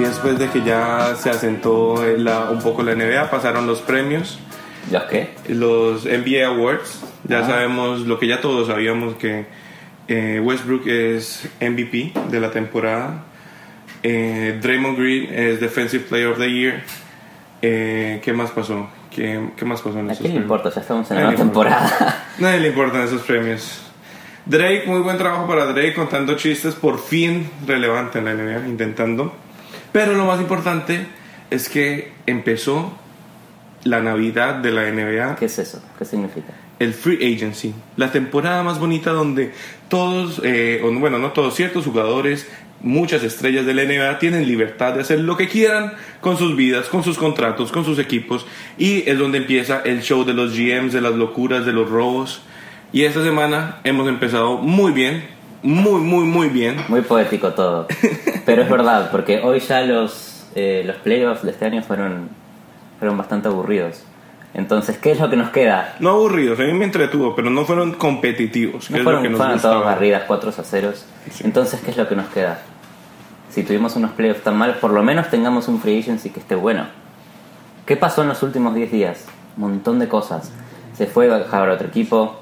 después de que ya se asentó la- un poco la NBA, pasaron los premios, ¿Ya qué? los NBA Awards. Ya Ah. sabemos lo que ya todos sabíamos que eh, Westbrook es MVP de la temporada. Eh, Draymond Green es Defensive Player of the Year. Eh, ¿Qué más pasó? ¿Qué, qué más pasó en ¿A esos quién le premios? importa? Ya estamos en la Nadie nueva le importa. temporada. Nadie le importan esos premios. Drake, muy buen trabajo para Drake contando chistes, por fin relevante en la NBA, intentando. Pero lo más importante es que empezó la Navidad de la NBA, ¿Qué es eso? ¿Qué significa? El Free Agency, la temporada más bonita donde todos, eh, bueno, no todos, ciertos jugadores, muchas estrellas de la NBA tienen libertad de hacer lo que quieran con sus vidas, con sus contratos, con sus equipos, y es donde empieza el show de los GMs, de las locuras, de los robos. Y esta semana hemos empezado muy bien, muy, muy, muy bien. Muy poético todo. Pero es verdad, porque hoy ya los, eh, los playoffs de este año fueron, fueron bastante aburridos. Entonces, ¿qué es lo que nos queda? No aburridos, a mí me entretuvo, pero no fueron competitivos, No es fueron, lo que nos fueron todas barridas 4 a 0. Entonces, ¿qué es lo que nos queda? Si tuvimos unos playoffs tan malos, por lo menos tengamos un free agency que esté bueno. ¿Qué pasó en los últimos 10 días? Un montón de cosas. Se fue a dejar a otro equipo.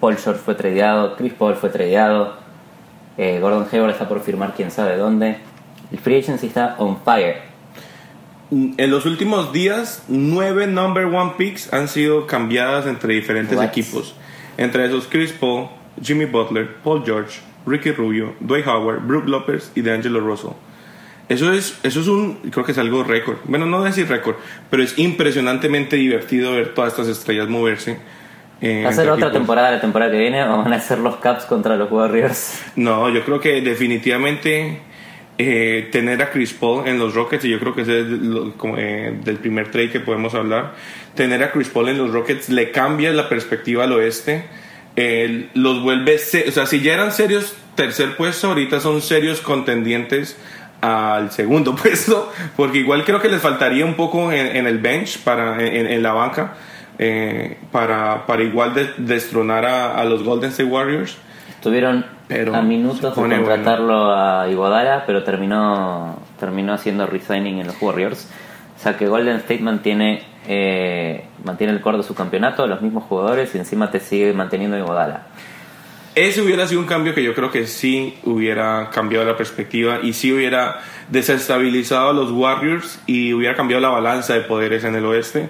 Paul George fue tradeado. Chris Paul fue tradeado. eh, Gordon Hayward está por firmar quién sabe dónde. El free agency está on fire. En los últimos días, nueve number one picks han sido cambiadas entre diferentes What? equipos. Entre esos, Chris Paul, Jimmy Butler, Paul George, Ricky Rubio, Dwight Howard, Brook Lopez y DeAngelo Russell. Eso es, eso es un, creo que es algo récord. Bueno, no decir récord, pero es impresionantemente divertido ver todas estas estrellas moverse. eh, ¿Va a ser otra equipos. temporada la temporada que viene o van a ser los Caps contra los Warriors? No, yo creo que definitivamente eh, tener a Chris Paul en los Rockets, y yo creo que ese es lo- eh, del primer trade que podemos hablar, tener a Chris Paul en los Rockets le cambia la perspectiva al oeste, los vuelve, o sea, si ya eran serios tercer puesto, ahorita son serios contendientes al segundo puesto, porque igual creo que les faltaría un poco en, el bench, para, en, la banca, eh, para, para igual de- destronar a, a los Golden State Warriors. Estuvieron Pero a minutos de contratarlo a Iguodala, pero terminó terminó haciendo resigning en los Warriors. O sea que Golden State mantiene eh, mantiene el core de su campeonato, los mismos jugadores y encima te sigue manteniendo Iguodala. Ese hubiera sido un cambio que yo creo que sí hubiera cambiado la perspectiva y sí hubiera desestabilizado a los Warriors y hubiera cambiado la balanza de poderes en el oeste.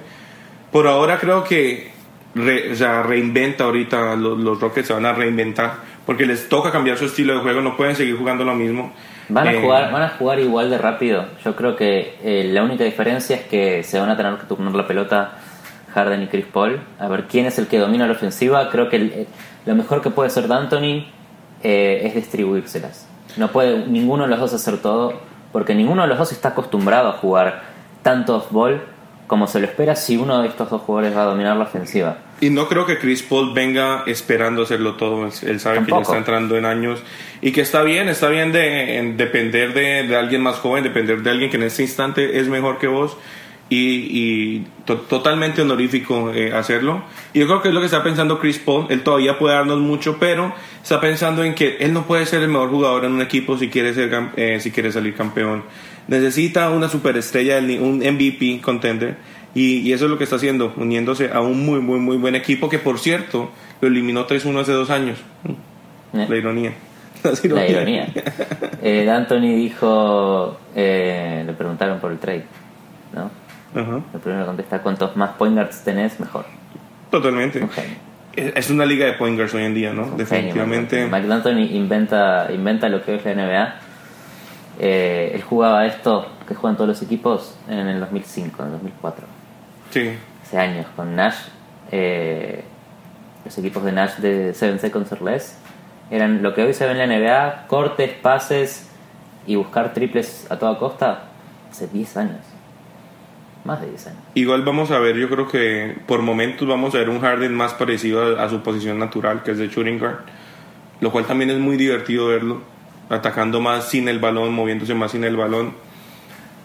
Por ahora creo que re- sea, reinventa ahorita, los, los Rockets se van a reinventar porque les toca cambiar su estilo de juego, no pueden seguir jugando lo mismo. Van a Eh, jugar van a jugar igual de rápido. Yo creo que eh, la única diferencia es que se van a tener que turnar la pelota Harden y Chris Paul. A ver quién es el que domina la ofensiva. Creo que el- eh, lo mejor que puede hacer D'Antoni eh, es distribuírselas. No puede ninguno de los dos hacer todo, porque ninguno de los dos está acostumbrado a jugar tanto off-ball como se lo espera si uno de estos dos jugadores va a dominar la ofensiva. Y no creo que Chris Paul venga esperando hacerlo todo. Él sabe que ya Tampoco. está entrando en años y que está bien, está bien de en depender de, de alguien más joven, depender de alguien que en este instante es mejor que vos y, y to- totalmente honorífico eh, hacerlo. Y yo creo que es lo que está pensando Chris Paul. Él todavía puede darnos mucho, pero está pensando en que él no puede ser el mejor jugador en un equipo si quiere, ser, eh, si quiere salir campeón. Necesita una superestrella, un MVP contender. Y, y eso es lo que está haciendo, uniéndose a un muy, muy, muy buen equipo que, por cierto, lo eliminó 3-1 hace dos años. ¿Eh? La ironía. La La ironía. Eh, D'Antoni dijo, eh, le preguntaron por el trade, ¿no? Ajá, El primero contesta, cuantos más point guards tenés, mejor. totalmente. Es una liga de point guards hoy en día, ¿no? Definitivamente. Mike D'Antoni inventa, inventa lo que es la NBA. Eh, él jugaba esto que juegan todos los equipos en el 2005, en el 2004. Sí. Hace años, con Nash. eh, los equipos de Nash de 7 Seconds or Less eran lo que hoy se ve en la NBA: cortes, pases y buscar triples a toda costa. Hace 10 años. Más de 10 años. Igual vamos a ver, yo creo que por momentos vamos a ver un Harden más parecido a, a su posición natural, que es de shooting guard. lo cual también es muy divertido verlo, atacando más sin el balón, moviéndose más sin el balón.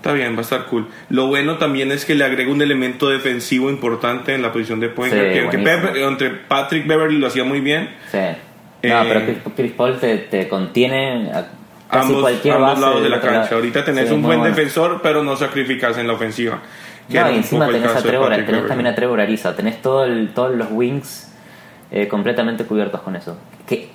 Está bien, va a estar cool. Lo bueno también es que le agrega un elemento defensivo importante en la posición de point Sí, que entre Patrick Beverly lo hacía muy bien, Sí. No, Eh, pero Chris, Chris Paul te, te contiene a casi ambos, cualquier ambos base lados de la cancha. lado. Ahorita tenés Sí, un buen bueno. defensor, pero no sacrificas en la ofensiva. No, y encima tenés, a Trevor, tenés Beverly. también a Trevor Ariza, tenés todo el- todos los wings eh, completamente cubiertos con eso. Que,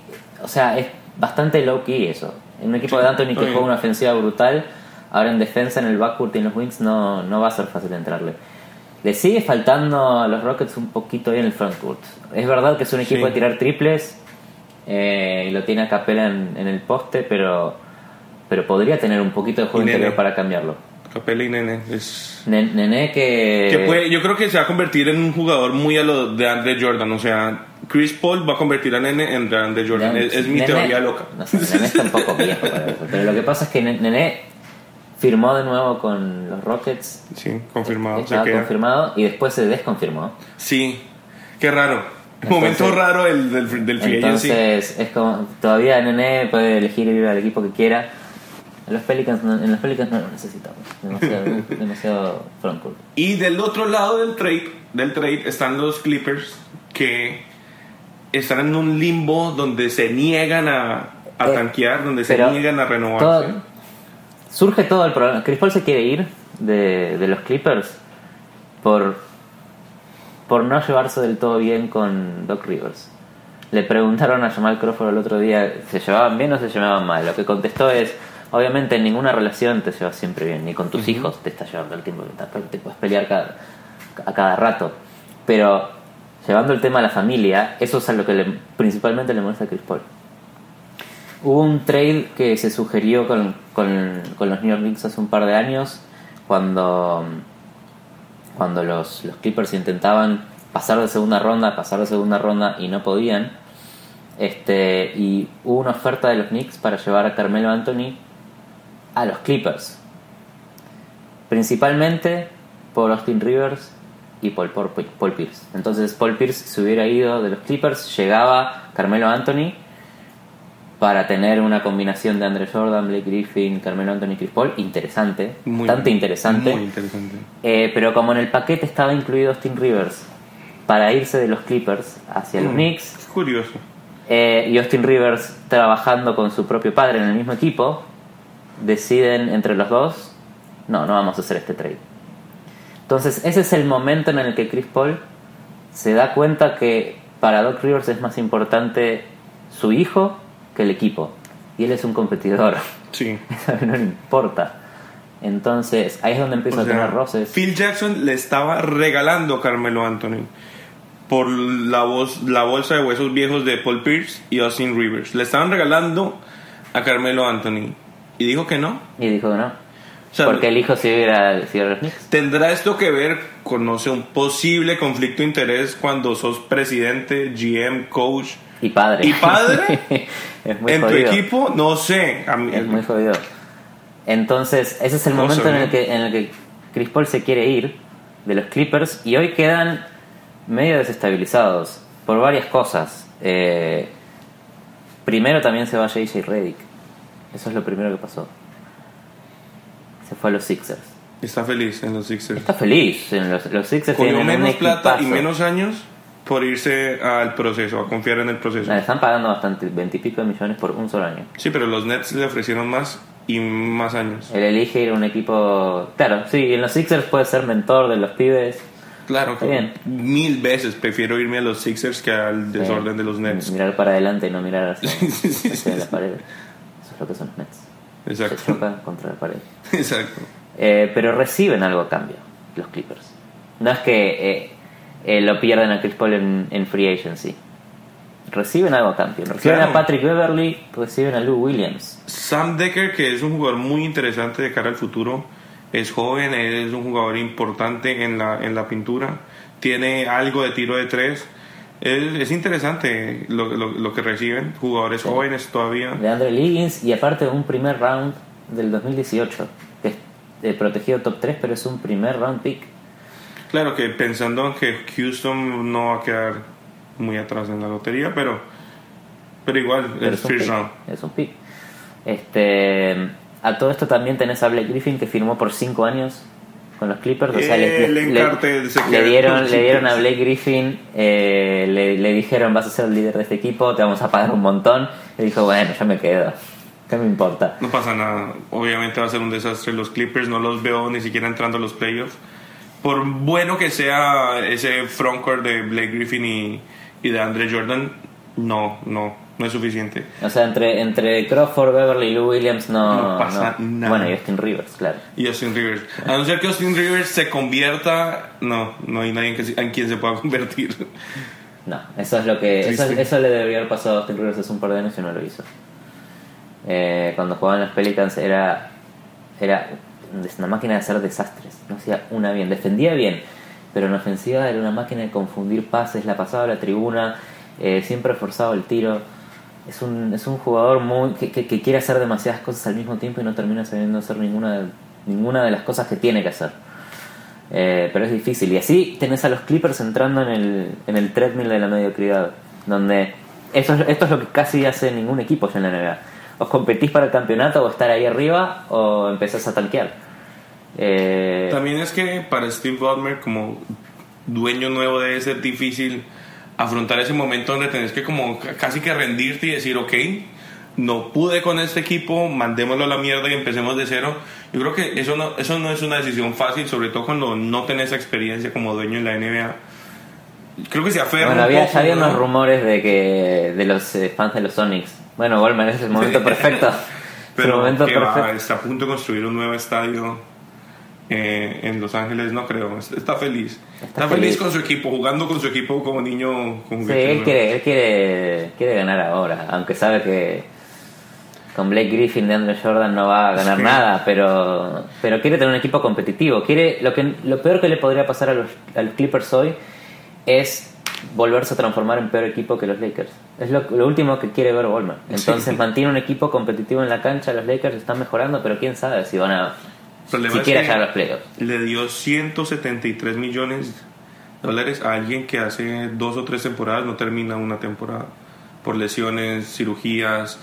o sea, es bastante low key eso. En un equipo Sí, de Anthony que juega una ofensiva brutal, ahora en defensa, en el backcourt y en los wings no, no va a ser fácil entrarle. Le sigue faltando a los Rockets un poquito ahí en el frontcourt. Es verdad que es un equipo Sí. de tirar triples eh, y lo tiene a Capela en, en el poste, pero, pero podría tener un poquito de juego interior para cambiarlo. Capela y Nene es Nen- Nene que... Que puede- yo creo que se va a convertir en un jugador muy a lo de Andre Jordan. O sea, Chris Paul va a convertir a Nene en Andre Jordan. Nene- Es, es mi Nene- teoría loca. No sé, Nene está un poco viejo para eso. Pero lo que pasa es que Nen- Nene firmó de nuevo con los Rockets. Sí, confirmado. Se Estaba queda. confirmado y después se desconfirmó. Sí, qué raro. Entonces- Momento raro el, del, del free agency. Entonces es como todavía Nene puede elegir ir al equipo que quiera. En los Pelicans no, en los Pelicans no lo necesitamos. Demasiado, demasiado frontcourt. Y del otro lado del trade, del trade están los Clippers que están en un limbo donde se niegan a, a Eh, tanquear, donde se niegan a renovarse. todo- surge todo el problema. Chris Paul se quiere ir de, de los Clippers por, por no llevarse del todo bien con Doc Rivers. Le preguntaron a Jamal Crawford el otro día, ¿se llevaban bien o se llevaban mal? Lo que contestó es, obviamente en ninguna relación te llevas siempre bien, ni con tus hijos te estás llevando el tiempo, te- te puedes pelear cada, a cada rato. Pero llevando el tema a la familia, eso es a lo que le- principalmente le molesta a Chris Paul. Hubo un trade que se sugirió con, con, los New York Knicks hace un par de años cuando, cuando los, los Clippers intentaban pasar de segunda ronda, pasar de segunda ronda y no podían. Este, y hubo una oferta de los Knicks para llevar a Carmelo Anthony a los Clippers. Principalmente por Austin Rivers y Paul, Paul, Paul Pierce. Entonces Paul Pierce se hubiera ido de los Clippers, llegaba Carmelo Anthony para tener una combinación de Andre Jordan, Blake Griffin, Carmelo Anthony y Chris Paul interesante, Muy- bastante interesante. Muy interesante. Eh, pero como en el paquete estaba incluido Austin Rivers para irse de los Clippers hacia los Mm, Knicks Es curioso. eh, y Austin Rivers trabajando con su propio padre en el mismo equipo, deciden entre los dos, no, no vamos a hacer este trade. Entonces ese es el momento en el que Chris Paul se da cuenta que para Doc Rivers es más importante su hijo que el equipo. Y él es un competidor. Sí. Eso no le importa. Entonces ahí es donde empieza O a sea, tener roces. Phil Jackson le estaba regalando a Carmelo Anthony por la, voz, la bolsa de huesos viejos de Paul Pierce y Austin Rivers. Le estaban regalando a Carmelo Anthony. Y dijo que no. Y dijo que no. O sea, Porque el hijo se iba a, se iba a los Knicks. ¿Tendrá esto que ver con, no sé, un posible conflicto de interés cuando sos presidente, GM, coach Y padre. y padre es muy en jodido. tu equipo? No sé. A mí- Es muy jodido. Entonces, ese es el momento en el, que, en el que Chris Paul se quiere ir de los Clippers y hoy quedan medio desestabilizados por varias cosas. Eh, primero también se va JJ Redick. Eso es lo primero que pasó. Se fue a los Sixers. Está feliz en los Sixers. Está feliz. En los, los Sixers Cogió tienen un menos plata y menos años por irse al proceso, a confiar en el proceso. Le están pagando bastante, veintipico de millones por un solo año. Sí, pero los Nets le ofrecieron más y más años. Él elige ir a un equipo. Claro, sí, en los Sixers puede ser mentor de los pibes. Claro, Está bien. mil veces prefiero irme a los Sixers que al desorden de los Nets. Mirar para adelante y no mirar hacia, hacia la pared. Eso es lo que son los Nets. Se Exacto. chocan contra la pared. Exacto. Eh, pero reciben algo a cambio, los Clippers. No es que eh, eh, lo pierden a Chris Paul en, en free agency. Reciben algo a cambio. Reciben Claro. a Patrick Beverly, reciben a Lou Williams. Sam Decker, que es un jugador muy interesante de cara al futuro, es joven, es un jugador importante en la, en la pintura, tiene algo de tiro de tres. Es, es interesante lo, lo- lo que reciben, jugadores jóvenes todavía. De Andre Liggins y aparte un primer round del 2018. Que es eh, protegido top 3, pero es un primer round pick. Claro que pensando en que Houston no va a quedar muy atrás en la lotería, pero, Pero igual, Pero es un first pick. round. Es un pick. Este, a todo esto también tenés a Blake Griffin que firmó por 5 años con los Clippers. O sea, le, queda dieron, le dieron a. Blake Griffin, eh, le, le dijeron vas a ser el líder de este equipo, te vamos a pagar un montón. Y dijo, bueno, yo me quedo. ¿Qué me importa? No pasa nada. Obviamente va a ser un desastre. Los Clippers no los veo ni siquiera entrando a los playoffs. Por bueno que sea ese frontcourt de Blake Griffin y, y de Andre Jordan, no, no, no es suficiente. O sea, entre, entre Crawford, Beverly y Lou Williams no, No pasa no. nada. Bueno, y Austin Rivers, claro. Y Austin Rivers. A no ser que Austin Rivers se convierta, no, no hay nadie en, que se- en quien se pueda convertir. No, eso es lo que. Eso le debería haber pasado a Austin Rivers hace un par de años y no lo hizo. Eh, cuando jugaban los Pelicans era. Era una máquina de hacer desastres. No hacía una bien. Defendía bien, pero en ofensiva era una máquina de confundir pases. La pasaba a la tribuna, eh, siempre forzaba el tiro. Es un, es un jugador muy que, que- quiere hacer demasiadas cosas al mismo tiempo y no termina sabiendo hacer ninguna, de- ninguna de las cosas que tiene que hacer. Eh, pero es difícil. Y así tenés a los Clippers entrando en el, en el treadmill de la mediocridad. Donde eso es- esto es lo que casi hace ningún equipo ya en la NBA. O competís para el campeonato o estar ahí arriba o empezás a tanquear. Eh, También es que para Steve Ballmer, como dueño nuevo, debe ser difícil afrontar ese momento donde tenés que como ca- casi que rendirte y decir, ok, no pude con este equipo, mandémoslo a la mierda y empecemos de cero. Yo creo que eso no, eso no es una decisión fácil, sobre todo cuando no tenés experiencia como dueño en la NBA. Creo que se aferra bueno, un había, poco, ya había ¿no? unos rumores de que de los eh, fans de los Sonics. Bueno, Goldman es el momento perfecto. Es el Pero momento que va, perfecto. está a punto de construir un nuevo estadio eh, en Los Ángeles, no creo. Está feliz. Está, feliz. feliz. con su equipo, jugando con su equipo como niño. Con Sí, él quiere, él quiere, quiere ganar ahora, aunque sabe que con Blake Griffin de Andre Jordan no va a ganar Sí. nada, pero, pero quiere tener un equipo competitivo. Quiere lo que lo peor que le podría pasar a los, a los Clippers hoy es volverse a transformar en peor equipo que los Lakers. Es lo, lo último que quiere ver Ballmer. Entonces Sí. mantiene un equipo competitivo en la cancha, los Lakers están mejorando, pero quién sabe si van a siquiera llegar a los playoffs. Le dio 173 millones de dólares a alguien que hace dos o tres temporadas no termina una temporada. Por lesiones, cirugías,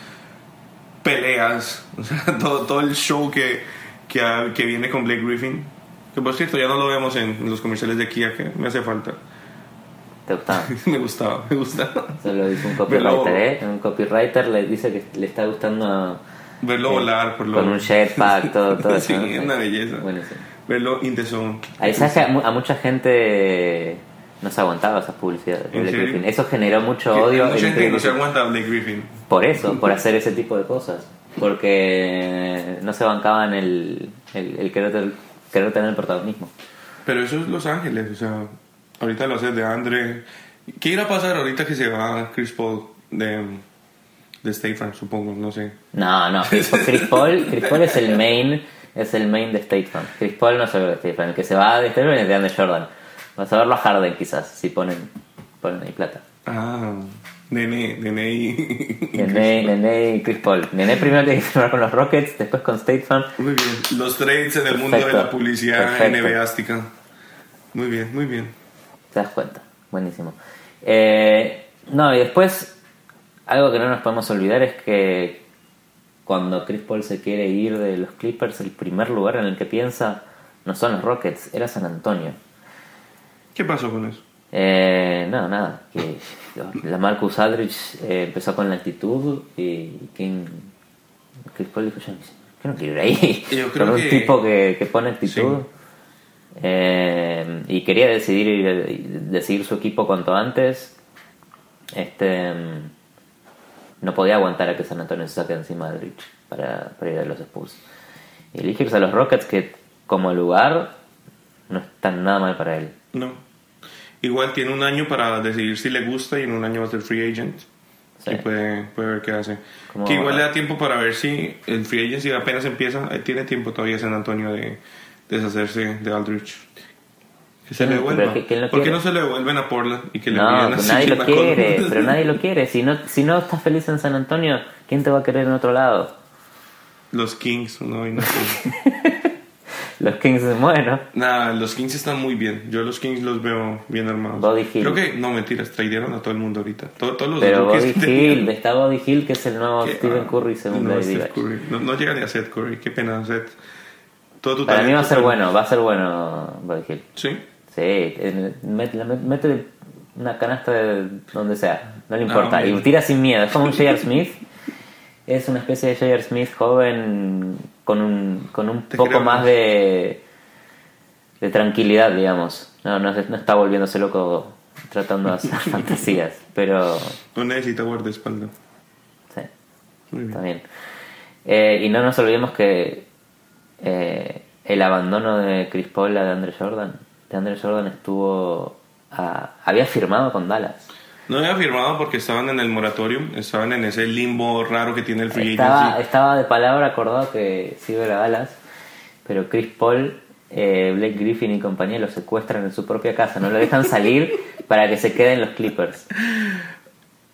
peleas, o sea, todo, todo el show que, que, que viene con Blake Griffin. Que por cierto, ya no lo vemos en los comerciales de Kia, que me hace falta. ¿Te gustaba? me gustaba, me gustaba. Eso lo dice un copywriter, ¿eh? Un copywriter le dice que le está gustando Verlo Sí. volar por lo... con un jetpack, todo, todo sí, eso. ¿no? es una belleza. Buenísimo. Verlo in the zone. Ahí sabes que a, a mucha gente no se aguantaba esas publicidades. de ¿En Blake? Griffin. Eso generó mucho Que odio. Mucha en gente no se aguanta a Blake Griffin. Por eso, por hacer ese tipo de cosas. Porque no se bancaban el, el, el querer, el querer tener el protagonismo. Pero eso es Los Ángeles, o sea, ahorita lo haces de Andre. ¿Qué irá a pasar ahorita que se va Chris Paul de, de State Farm, supongo? No sé. No, no, Chris, Chris Paul, Chris Paul es el main, es el main de State Farm. Chris Paul no se ve de State Farm, el que se va de State Farm es de Andre Jordan. Vas a verlo a Harden quizás, si ponen, ponen ahí plata. Ah, Nene, Nene y... Nene, Nene y Chris Paul. Nene primero tiene que firmar con los Rockets, después con State Farm. Muy bien. Los trades en el mundo de Perfecto. la publicidad Perfecto. NBAstica. Muy bien, muy bien. Te das cuenta, buenísimo. Eh, no, y después, algo que no nos podemos olvidar es que cuando Chris Paul se quiere ir de los Clippers, el primer lugar en el que piensa no son los Rockets, era San Antonio. ¿Qué pasó con eso? Eh, no, nada, que la Marcus Aldridge eh, empezó con la actitud y King, Chris Paul dijo, yo no quiero ir ahí. Yo creo Con un que- tipo que, que pone actitud. Sí. Eh, y quería decidir ir- decidir su equipo cuanto antes. Este no podía aguantar a que San Antonio se saque encima de Aldridge para, para ir a los Spurs. Y elegirse a los Rockets que como lugar no están nada mal para él. No. Igual tiene un año para decidir si le gusta y en un año va a ser free agent. Sí. Y puede, puede ver qué hace. Que igual le da tiempo para ver si el free agency apenas empieza. eh, Tiene tiempo todavía San Antonio de deshacerse de Aldrich. Que se le devuelva. que- ¿Por qué no se le devuelven a Portland y que le No, así nadie lo quiere, pero nadie lo quiere. Si no, si no estás feliz en San Antonio, ¿quién te va a querer en otro lado? Los Kings, no, y no sé. Los Kings, bueno. Nada, los Kings están muy bien. Yo los Kings los veo bien armados. Body Hill. Creo que, no, mentiras, traidieron a todo el mundo ahorita. Todo- todos los Pero Body tenían. Hill, está Body Hill, que es el nuevo Que- Stephen ah, Curry según no, David. Curry. No, no llega ni a Seth Curry. Qué pena, Seth. Todo tu Para mí va a ser pero- bueno, va a ser bueno Body Hill. Sí. Sí, mete, una canasta de donde sea, no le importa. Y tira sin miedo, es como un J.R. Smith. Es una especie de J.R. Smith joven con un, con un Te poco más de, de tranquilidad, digamos. No, no está volviéndose loco tratando de hacer fantasías, pero No necesita guardaespaldas. sí, Muy bien. está bien. Eh, y no nos olvidemos que eh, el abandono de Chris Paul a de Andre Jordan, de Andre Jordan estuvo a- había firmado con Dallas. No había firmado porque estaban en el moratorium, estaban en ese limbo raro que tiene el free Estaba, agency. estaba de palabra acordado que se iba a Dallas, pero Chris Paul, eh, Blake Griffin y compañía lo secuestran en su propia casa, no lo dejan salir para que se queden los Clippers.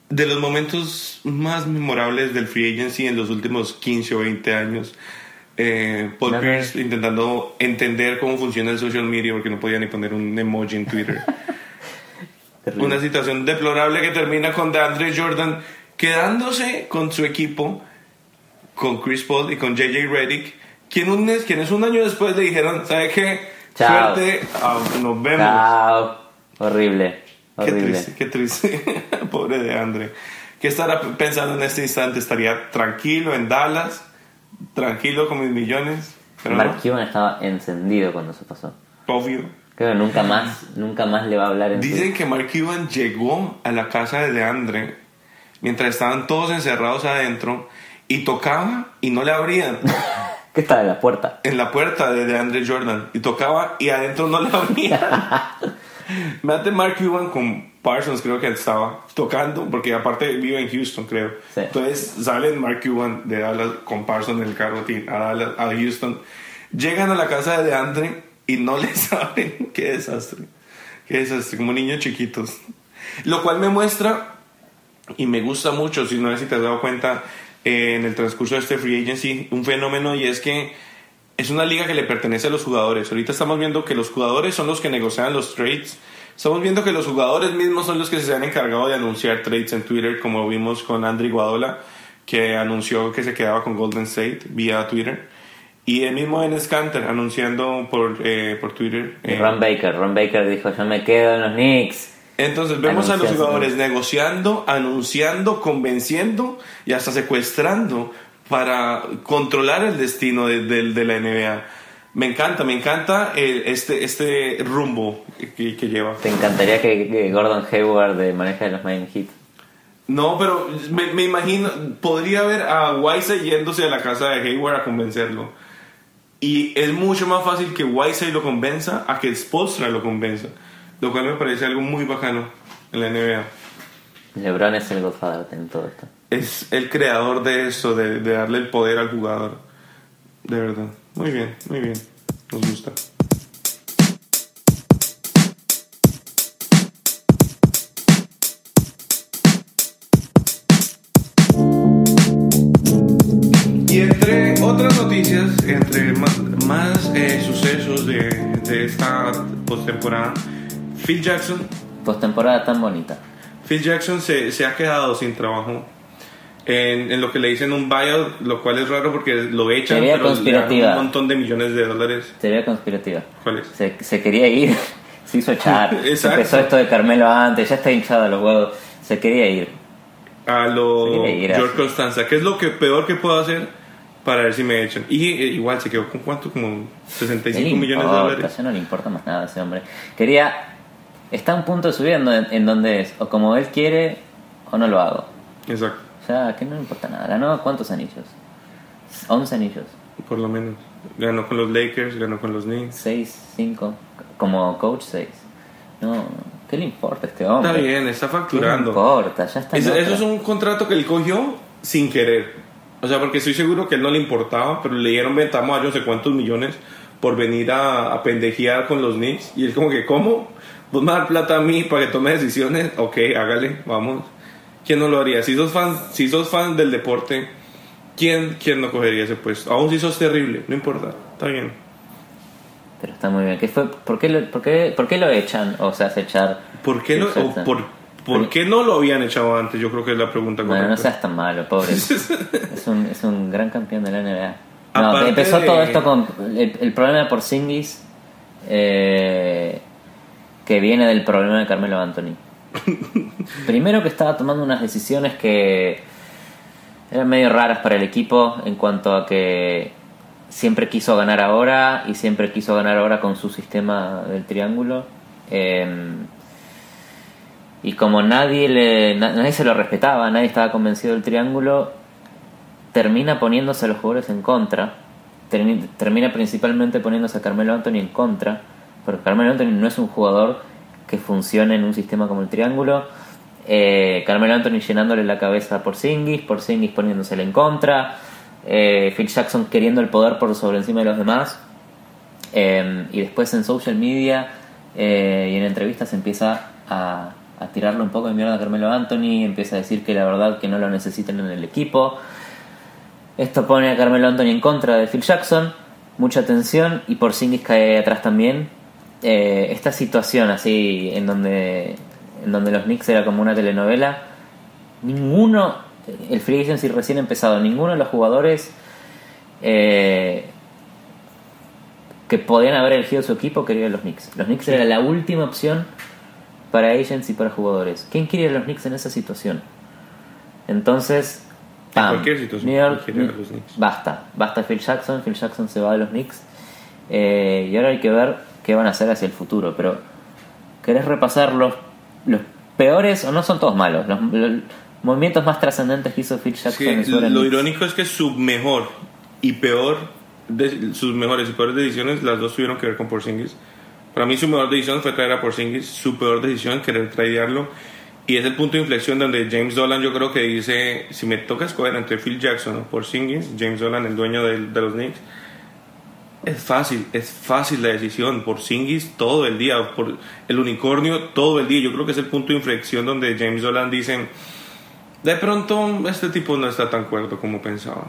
De los momentos más memorables del free agency en los últimos 15 o 20 años. Eh, Paul No, no. Pierce intentando entender cómo funciona el social media porque no podía ni poner un emoji en Twitter. Una situación deplorable que termina con DeAndre Jordan quedándose con su equipo, con Chris Paul y con JJ Redick, quien un quienes un año después le dijeron, ¿sabe qué? Chao. Suerte, ah, nos vemos. Chao. Horrible, Qué horrible. triste, qué triste. Pobre de Andre. ¿Qué estará pensando en este instante? ¿Estaría tranquilo en Dallas? ¿Tranquilo con mis millones? Pero Mark no, Cuban estaba encendido cuando eso pasó. obvio. Creo que nunca más, nunca más le va a hablar en su- Dicen que Mark Cuban llegó a la casa de DeAndre mientras estaban todos encerrados adentro y tocaba y no le abrían ¿Qué está en la puerta? en la puerta de DeAndre Jordan y tocaba y adentro no le abrían. Mate Mark Cuban con Parsons creo que estaba tocando porque aparte vive en Houston creo. Sí. Entonces salen Mark Cuban de Dallas con Parsons en el carro a, Dallas, a Houston. Llegan a la casa de DeAndre y no les abren. Qué desastre. Qué desastre. Como niños chiquitos. Lo cual me muestra y me gusta mucho, si no sé si te has dado cuenta, eh, en el transcurso de este free agency, un fenómeno y es que es una liga que le pertenece a los jugadores. Ahorita estamos viendo que los jugadores son los que negocian los trades. Estamos viendo que los jugadores mismos son los que se han encargado de anunciar trades en Twitter, como vimos con Andrew Guadola, que anunció que se quedaba con Golden State vía Twitter. Y el mismo Enes Kanter anunciando por, eh, por Twitter. Eh, Ron Baker. Ron Baker dijo, yo me quedo en los Knicks. entonces vemos a los jugadores negociando, anunciando, convenciendo y hasta secuestrando para controlar el destino de, de- de la NBA. Me encanta, me encanta el- este, este rumbo que, que lleva. Te encantaría que, que Gordon Hayward de maneja de los Miami Heat. No, pero me, me imagino, podría ver a Whiteside yéndose a la casa de Hayward a convencerlo. Y es mucho más fácil que Whiteside lo convenza a que Spolstra lo convenza. Lo cual me parece algo muy bacano en la NBA. LeBron es el Godfather en todo esto. es el creador de eso, de, de darle el poder al jugador. De verdad. Muy bien, muy bien. Nos gusta. Y entre otras noticias, entre más, más, eh, sucesos de, de esta postemporada, Phil Jackson Postemporada tan bonita. Phil Jackson se, se ha quedado sin trabajo en, en lo que le dicen un buyout, lo cual es raro porque lo echan, Teoría pero le conspirativa. un montón de millones de dólares. Teoría conspirativa. ¿Cuál es? Se, se quería ir, se hizo echar. Exacto. Empezó esto de Carmelo antes, ya está hinchado los huevos. Se quería ir. A lo ir George así. Constanza, ¿qué es lo que peor que puedo hacer para ver si me echan? Y eh, igual se quedó con cuánto, como 65 Él millones de dólares. Ya no le importa más nada a ese hombre. Quería. Está a un punto de su vida en, en donde es o como él quiere o no lo hago. Exacto, Ya que no le importa nada. ¿Ganó cuántos anillos? 11 anillos. por lo menos. Ganó con los Lakers, ganó con los Knicks. 6, 5. Como coach 6. No, ¿qué le importa a este hombre? Está bien, está ¿Qué le facturando. importa? Ya está. Eso, es un contrato que él cogió sin querer. O sea, porque estoy seguro que a él no le importaba, pero le dieron ventamo a yo no sé cuántos millones por venir a, a pendejear con los Knicks. Y él como que, ¿cómo? ¿Vos me das plata a mí para que tome decisiones? Ok, hágale, vamos. ¿Quién no lo haría? Si sos fan, si sos fan del deporte, ¿quién, ¿quién no cogería ese puesto? Aún si sos terrible, no importa, está bien. Pero está muy bien. ¿Qué fue? ¿Por, qué lo, por, qué, ¿Por qué lo echan o se hace echar? ¿Por qué, no, o por, ¿por qué no lo habían echado antes? Yo creo que es la pregunta Bueno, no correcta. seas tan malo, pobre. es, un, es un gran campeón de la NBA. No, empezó de- todo esto con el, el problema de Porzingis, eh, que viene del problema de Carmelo Anthony. Primero que estaba tomando unas decisiones que eran medio raras para el equipo en cuanto a que siempre quiso ganar ahora y siempre quiso ganar ahora con su sistema del triángulo. Eh, y como nadie le na- nadie se lo respetaba, nadie estaba convencido del triángulo, termina poniéndose a los jugadores en contra. Termi- Termina principalmente poniéndose a Carmelo Anthony en contra, porque Carmelo Anthony no es un jugador que funcione en un sistema como el triángulo. Eh, Carmelo Anthony llenándole la cabeza a Porzingis, Porzingis poniéndosele en contra, eh, Phil Jackson queriendo el poder por sobre encima de los demás. Eh, y después en social media y en entrevistas empieza a, a tirarle un poco de mierda a Carmelo Anthony, empieza a decir que la verdad que no lo necesitan en el equipo. Esto pone a Carmelo Anthony en contra de Phil Jackson, mucha tensión y Porzingis cae atrás también. Eh, esta situación así en donde en donde los Knicks era como una telenovela, ninguno, el free agency recién empezado, ninguno de los jugadores eh, que podían haber elegido su equipo quería los Knicks. Los Knicks era la última opción para agents y para jugadores. ¿Quién quiere a los Knicks en esa situación? Entonces, En cualquier situación, New York, ¿quién quiere a los Knicks? basta, basta Phil Jackson, Phil Jackson se va de los Knicks Eh, y ahora hay que ver qué van a hacer hacia el futuro. Pero, ¿querés repasar los, los peores, o no son todos malos, los, los movimientos más trascendentes que hizo Phil Jackson Sí, lo irónico es que su mejor y peor, de- sus mejores y peores decisiones, las dos tuvieron que ver con Porzingis. Para mí su mejor decisión fue traer a Porzingis, su peor decisión querer tradearlo. Y es el punto de inflexión donde James Dolan yo creo que dice, si me toca escoger entre Phil Jackson o Porzingis, James Dolan, el dueño del- de, los Knicks, es fácil, es fácil la decisión. Porzingis todo el día, por el unicornio todo el día. Yo creo que es el punto de inflexión donde James Dolan dice, de pronto este tipo no está tan cuerdo como pensaba.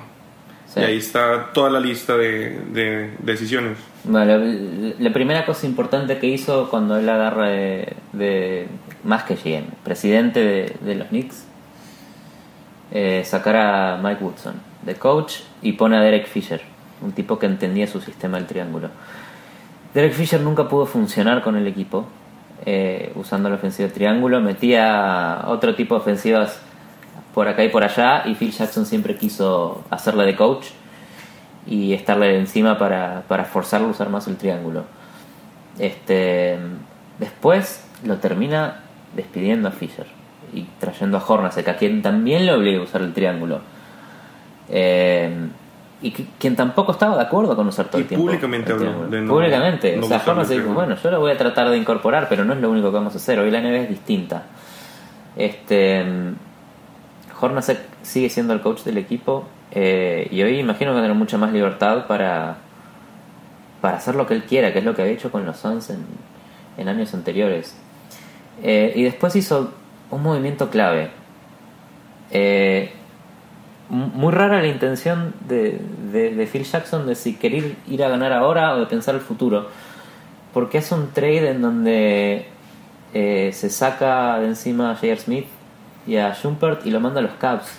Sí. Y ahí está toda la lista de, de decisiones. Bueno, la- la primera cosa importante que hizo cuando él agarra de, de- más que GM, presidente de, de los Knicks, eh, sacar a Mike Woodson de coach y pone a Derek Fisher, un tipo que entendía su sistema del triángulo. Derek Fisher nunca pudo funcionar con el equipo eh, usando la ofensiva triángulo, metía otro tipo de ofensivas por acá y por allá y Phil Jackson siempre quiso hacerle de coach y estarle encima para, para forzarlo a usar más el triángulo. Este, después lo termina despidiendo a Fisher y trayendo a Hornacek, a quien también le obliga a usar el triángulo. Eh, y que- quien tampoco estaba de acuerdo con usar todo Y el tiempo. públicamente habló triángulo. de no- Públicamente. no o sea, Hornacek dijo, bueno, yo lo voy a tratar de incorporar, pero no es lo único que vamos a hacer. Hoy la NBA es distinta. Este, Hornacek sigue siendo el coach del equipo eh, y hoy imagino que va a tener mucha más libertad para, para hacer lo que él quiera, que es lo que había hecho con los Suns en, en años anteriores. Eh, y después hizo un movimiento clave. Eh, muy rara la intención de, de- de Phil Jackson de si querer ir a ganar ahora o de pensar el futuro. Porque hace un trade en donde eh, se saca de encima a J.R. Smith y a Schumpert y lo manda a los Cavs.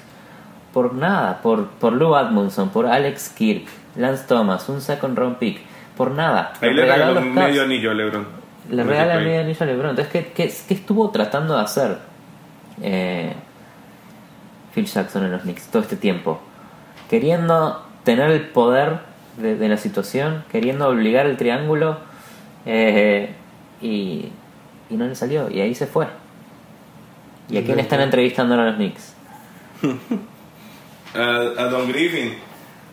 Por nada, por, por Lou Admonson, por Alex Kirk, Lance Thomas, un second round pick. Por nada. Ahí le regaló un medio anillo a LeBron. Le regala medio anillo a LeBron. Entonces, ¿qué, qué, qué estuvo tratando de hacer eh, Phil Jackson en los Knicks todo este tiempo? Queriendo tener el poder de, de la situación, queriendo obligar el triángulo eh, y, y no le salió. Y ahí se fue. ¿Y a quién están entrevistando ahora los Knicks? A, a Don Griffin.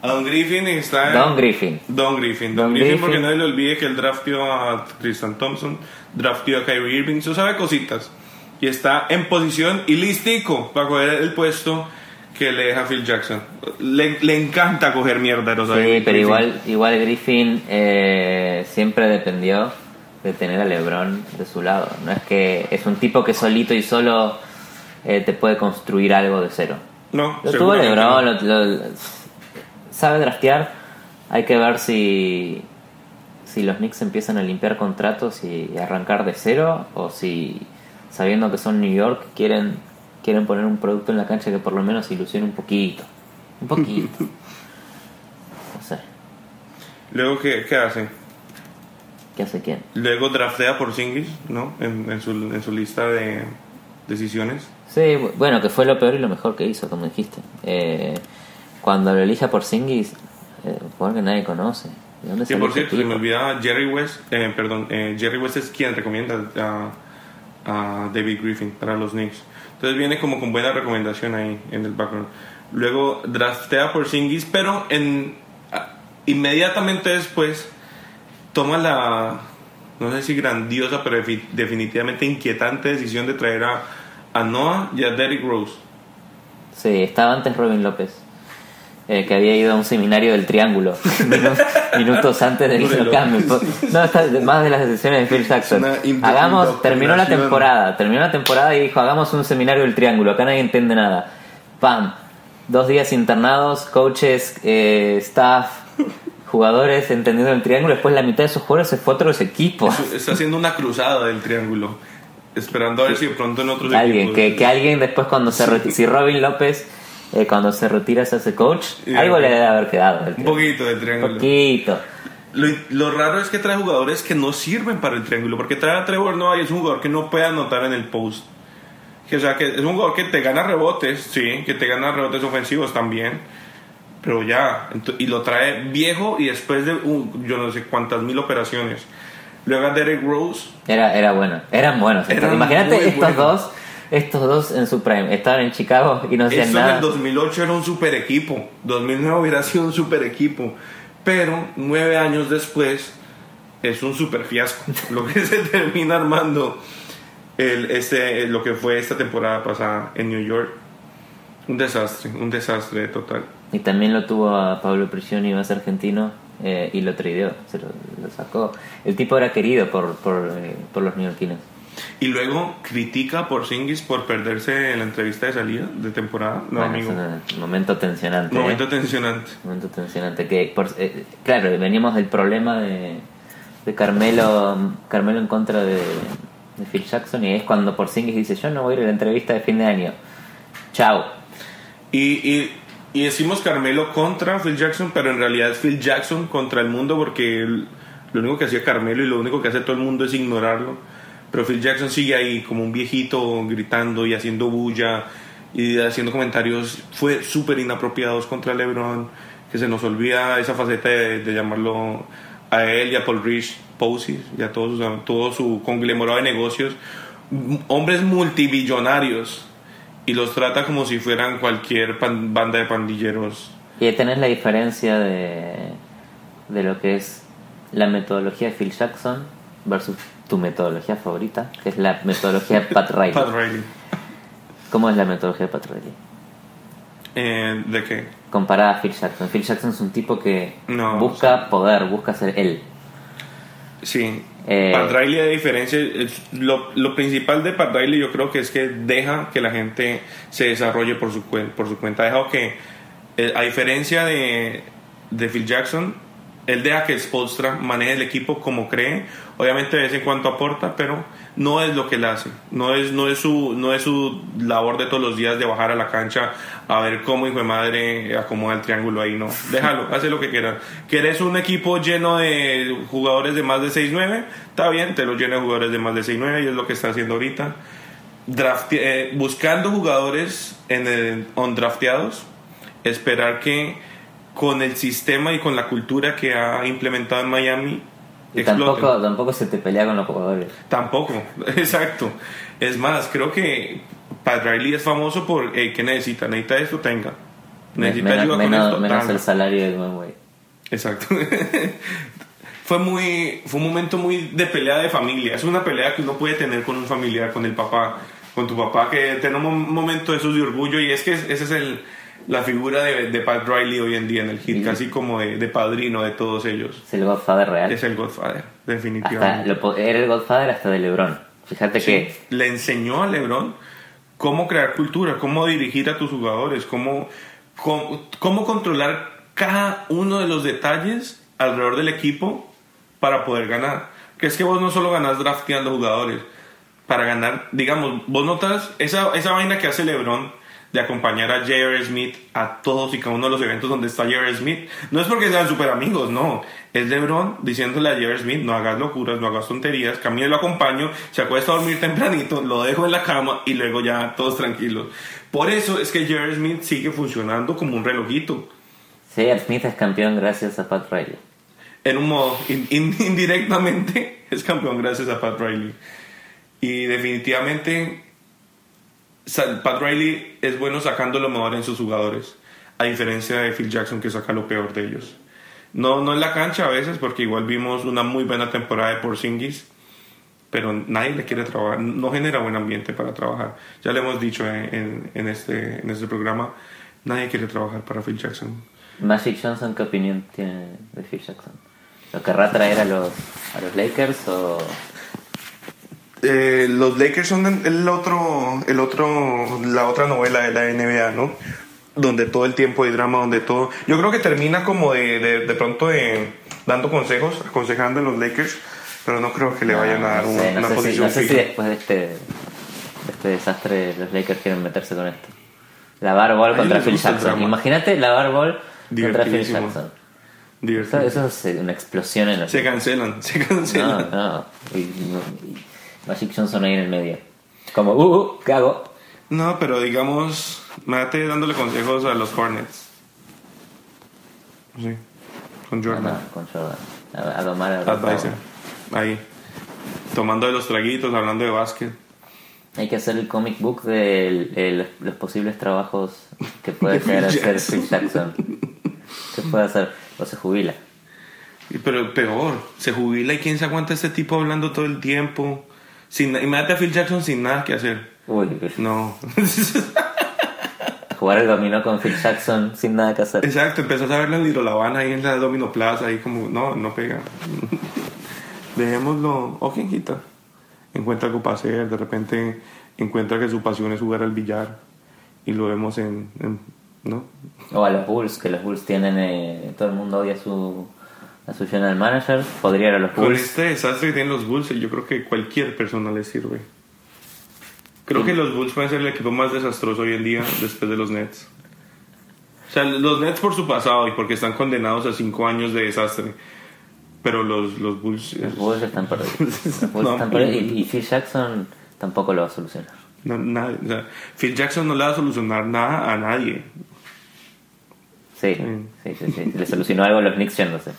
A Don Griffin está. Don Griffin. Don Griffin. Don, Don Griffin, Griffin. porque no le olvide que él draftió a Tristan Thompson, draftió a Kyrie Irving, eso sabe cositas. Y está en posición y listico para coger el puesto que le deja Phil Jackson. Le, le encanta coger mierda, ¿no sabes? Sí, pero Griffin. igual, igual Griffin eh, siempre dependió de tener a LeBron de su lado. No es que es un tipo que solito y solo eh, te puede construir algo de cero. No, Lo tuvo LeBron, no. lo- lo- sabe draftear. Hay que ver si si los Knicks empiezan a limpiar contratos y arrancar de cero o si sabiendo que son New York quieren quieren poner un producto en la cancha que por lo menos ilusione un poquito. Un poquito. no sé. Luego, ¿qué, qué hacen? ¿Qué hace quién? Luego draftea por Singis, ¿no? En, en, su, en su lista de decisiones. Sí, bueno, que fue lo peor y lo mejor que hizo, como dijiste. Eh, cuando lo elija por Singis, eh, jugador que nadie conoce. ¿De dónde Sí, por cierto, se me olvidaba Jerry West, eh, perdón, eh, Jerry West es quien recomienda a, a David Griffin para los Knicks. Entonces viene como con buena recomendación ahí en el background. Luego draftea por Singis, pero en, inmediatamente después toma la, no sé si grandiosa, pero defi- definitivamente inquietante decisión de traer a, a Noah y a Derrick Rose. Sí, estaba antes Robin López, eh, que había ido a un seminario del Triángulo, minu- minutos antes de que Pobre lo cambie. No, está más de las decisiones de Phil Jackson. Hagamos, terminó la temporada, terminó la temporada y dijo, hagamos un seminario del Triángulo, acá nadie entiende nada. Pam, dos días internados, coaches, eh, staff, jugadores entendiendo el Triángulo, después la mitad de esos jugadores se fue a otros equipos. Está haciendo una cruzada del triángulo, esperando a ver si de pronto en otros alguien equipos. que, que alguien después cuando se retira si Robin López eh, cuando se retira se hace coach Y- algo le debe haber quedado Un poquito del triángulo. poquito Lo, lo raro es que trae jugadores que no sirven para el triángulo, porque trae a Trevor Noah y es un jugador que no puede anotar en el post. Que, o sea, que es un jugador que te gana rebotes, sí, que te gana rebotes ofensivos también, pero ya, y lo trae viejo y después de yo no sé cuántas mil operaciones. Luego a Derek Rose, era era bueno eran buenos Eran imagínate estos dos estos dos en su prime estaban en Chicago y no hacían Eso en nada el 2008 era un super equipo. 2009 hubiera sido un super equipo. Pero nueve años después es un super fiasco. Lo que se termina armando el, este, lo que fue esta temporada pasada en New York. Un desastre, un desastre total. y también lo tuvo a Pablo Prigioni más argentino eh, y lo tradeó se lo, lo sacó el tipo era querido por por, eh, por los neoyorquinos Y luego critica por Singis por perderse en la entrevista de salida de temporada. No, Bueno, amigo. es un momento tensionante ¿eh? Momento tensionante. momento tensionante que por- eh, claro veníamos del problema de, de Carmelo Carmelo en contra de, de Phil Jackson y es cuando Porzingis dice yo no voy a ir a la entrevista de fin de año chao Y, y, y decimos Carmelo contra Phil Jackson, pero en realidad es Phil Jackson contra el mundo porque lo único que hacía Carmelo y lo único que hace todo el mundo es ignorarlo. Pero Phil Jackson sigue ahí como un viejito gritando y haciendo bulla y haciendo comentarios fue súper inapropiados contra LeBron, que se nos olvida esa faceta de, llamarlo a él y a Paul Rich Posey y a todo su, todo su conglomerado de negocios, hombres multibillonarios y los trata como si fueran cualquier banda de pandilleros. y ahí tenés la diferencia de, de lo que es la metodología de Phil Jackson versus tu metodología favorita que es la metodología Pat Riley Pat Riley. ¿cómo es la metodología de Pat Riley? Eh, ¿De qué? comparada a Phil Jackson Phil Jackson es un tipo que No, busca poder busca ser él Sí. Eh, Pat Riley, a diferencia, lo, lo principal de Pat Riley yo creo que es que deja que la gente se desarrolle por su, por su cuenta. Deja que, eh, a diferencia de, de Phil Jackson, él deja que Spolstra maneje el equipo como cree. Obviamente de vez en cuando aporta, pero no es lo que él hace. No es, no es, su, no es su labor de todos los días de bajar a la cancha a ver cómo hijo de madre acomoda el triángulo ahí. No, déjalo, hace lo que quieras. ¿Quieres un equipo lleno de jugadores de más de 6-9? Está bien, te lo lleno de jugadores de más de 6-9 y es lo que está haciendo ahorita. Drafte- eh, buscando jugadores en el, undrafteados, esperar que con el sistema y con la cultura que ha implementado en Miami y tampoco, tampoco se te pelea con los jugadores Tampoco, exacto. Es más, creo que Pat Riley es famoso por eh, ¿qué necesita? Necesita esto, tenga. Necesita menos, ayuda con menos- esto, menos tenga. el salario de Dwayne Wade Exacto. fue muy fue un momento muy de pelea de familia. Es una pelea que uno puede tener con un familiar, con el papá, con tu papá, que tiene un mom- momento de esos de orgullo y es que esa es el, la figura de, de Pat Riley hoy en día en el hit, casi como de, de padrino de todos ellos. es el Godfather real Es el Godfather, hasta definitivamente. lo era el Godfather hasta de LeBron fíjate Sí, que le enseñó a LeBron cómo crear cultura, cómo dirigir a tus jugadores, cómo, cómo, cómo controlar cada uno de los detalles alrededor del equipo para poder ganar. Que es que vos no solo ganás drafteando jugadores, para ganar, digamos, vos notas esa, esa vaina que hace LeBron de acompañar a J.R. Smith a todos y cada uno de los eventos donde está J.R. Smith. No es porque sean super amigos, no. Es LeBron diciéndole a J.R. Smith, no hagas locuras, no hagas tonterías, mí lo acompaño, se acuesta a dormir tempranito, lo dejo en la cama y luego ya todos tranquilos. Por eso es que J.R. Smith sigue funcionando como un relojito. J.R. Smith es campeón gracias a Pat Riley. En un modo, in- in- indirectamente, es campeón gracias a Pat Riley. Y definitivamente Pat Riley es bueno sacando lo mejor en sus jugadores, a diferencia de Phil Jackson que saca lo peor de ellos. No, no en la cancha a veces, porque igual vimos una muy buena temporada de Porzingis, pero nadie le quiere trabajar, no genera buen ambiente para trabajar. Ya le hemos dicho en, este, este programa, nadie quiere trabajar para Phil Jackson. Magic Johnson, ¿qué opinión tiene de Phil Jackson? ¿Lo querrá traer a los, a los Lakers o Eh, los Lakers son el otro, el otro, la otra novela de la NBA, ¿no? Donde todo el tiempo hay drama, donde todo. Yo creo que termina como de, de, de pronto de, dando consejos, aconsejando a los Lakers, pero no creo que le vayan a dar no sé, no una sé si, posición no sé si después de este, de este desastre los Lakers quieren meterse con esto. Lavar ball A contra Phil Jackson. Imagínate lavar ball contra Phil. Jackson. Divertido. eso es una explosión en la Se cancelan, se No, cancelan. no. Y, no- y Magic Johnson ahí en el medio. Como, uh, uh, ¿qué hago? No, pero digamos, mate dándole consejos a los Hornets. Sí, con Ah, Jordan. no, con Jordan. A, a domar a Advisor. Ahí. Tomando de los traguitos, hablando de básquet. Hay que hacer el comic book de el- el- los posibles trabajos que puede De llegar a hacer. Phil Jackson. ¿Qué puede hacer? O se jubila. Pero peor, se jubila y quién se aguanta a este tipo hablando todo el tiempo. Sin, imagínate a Phil Jackson sin nada que hacer. Uy, No. jugar el dominó con Phil Jackson sin nada que hacer. Exacto, empezás a verlo en Little La Habana ahí en la Domino Plaza, ahí como, no, no pega. Dejémoslo, o quien quita. Encuentra algo para hacer, de repente encuentra que su pasión es jugar al billar y lo vemos en, en- ¿no? O a los Bulls, que los Bulls tienen. eh, todo el mundo odia su, a su general manager. Podría ir a los Con Bulls. este desastre que tienen los Bulls, yo creo que cualquier persona les sirve. Creo Sí. que los Bulls pueden ser el equipo más desastroso hoy en día después de los Nets. O sea, los Nets por su pasado y porque están condenados a cinco años de desastre. Pero los, los Bulls... Los Bulls están perdidos. Los Bulls No, están perdidos. Y, y Phil Jackson tampoco lo va a solucionar. no, o sea, Phil Jackson no le va a solucionar nada a nadie. Sí, sí, sí, sí. Le solucionó algo a los Knicks yéndose.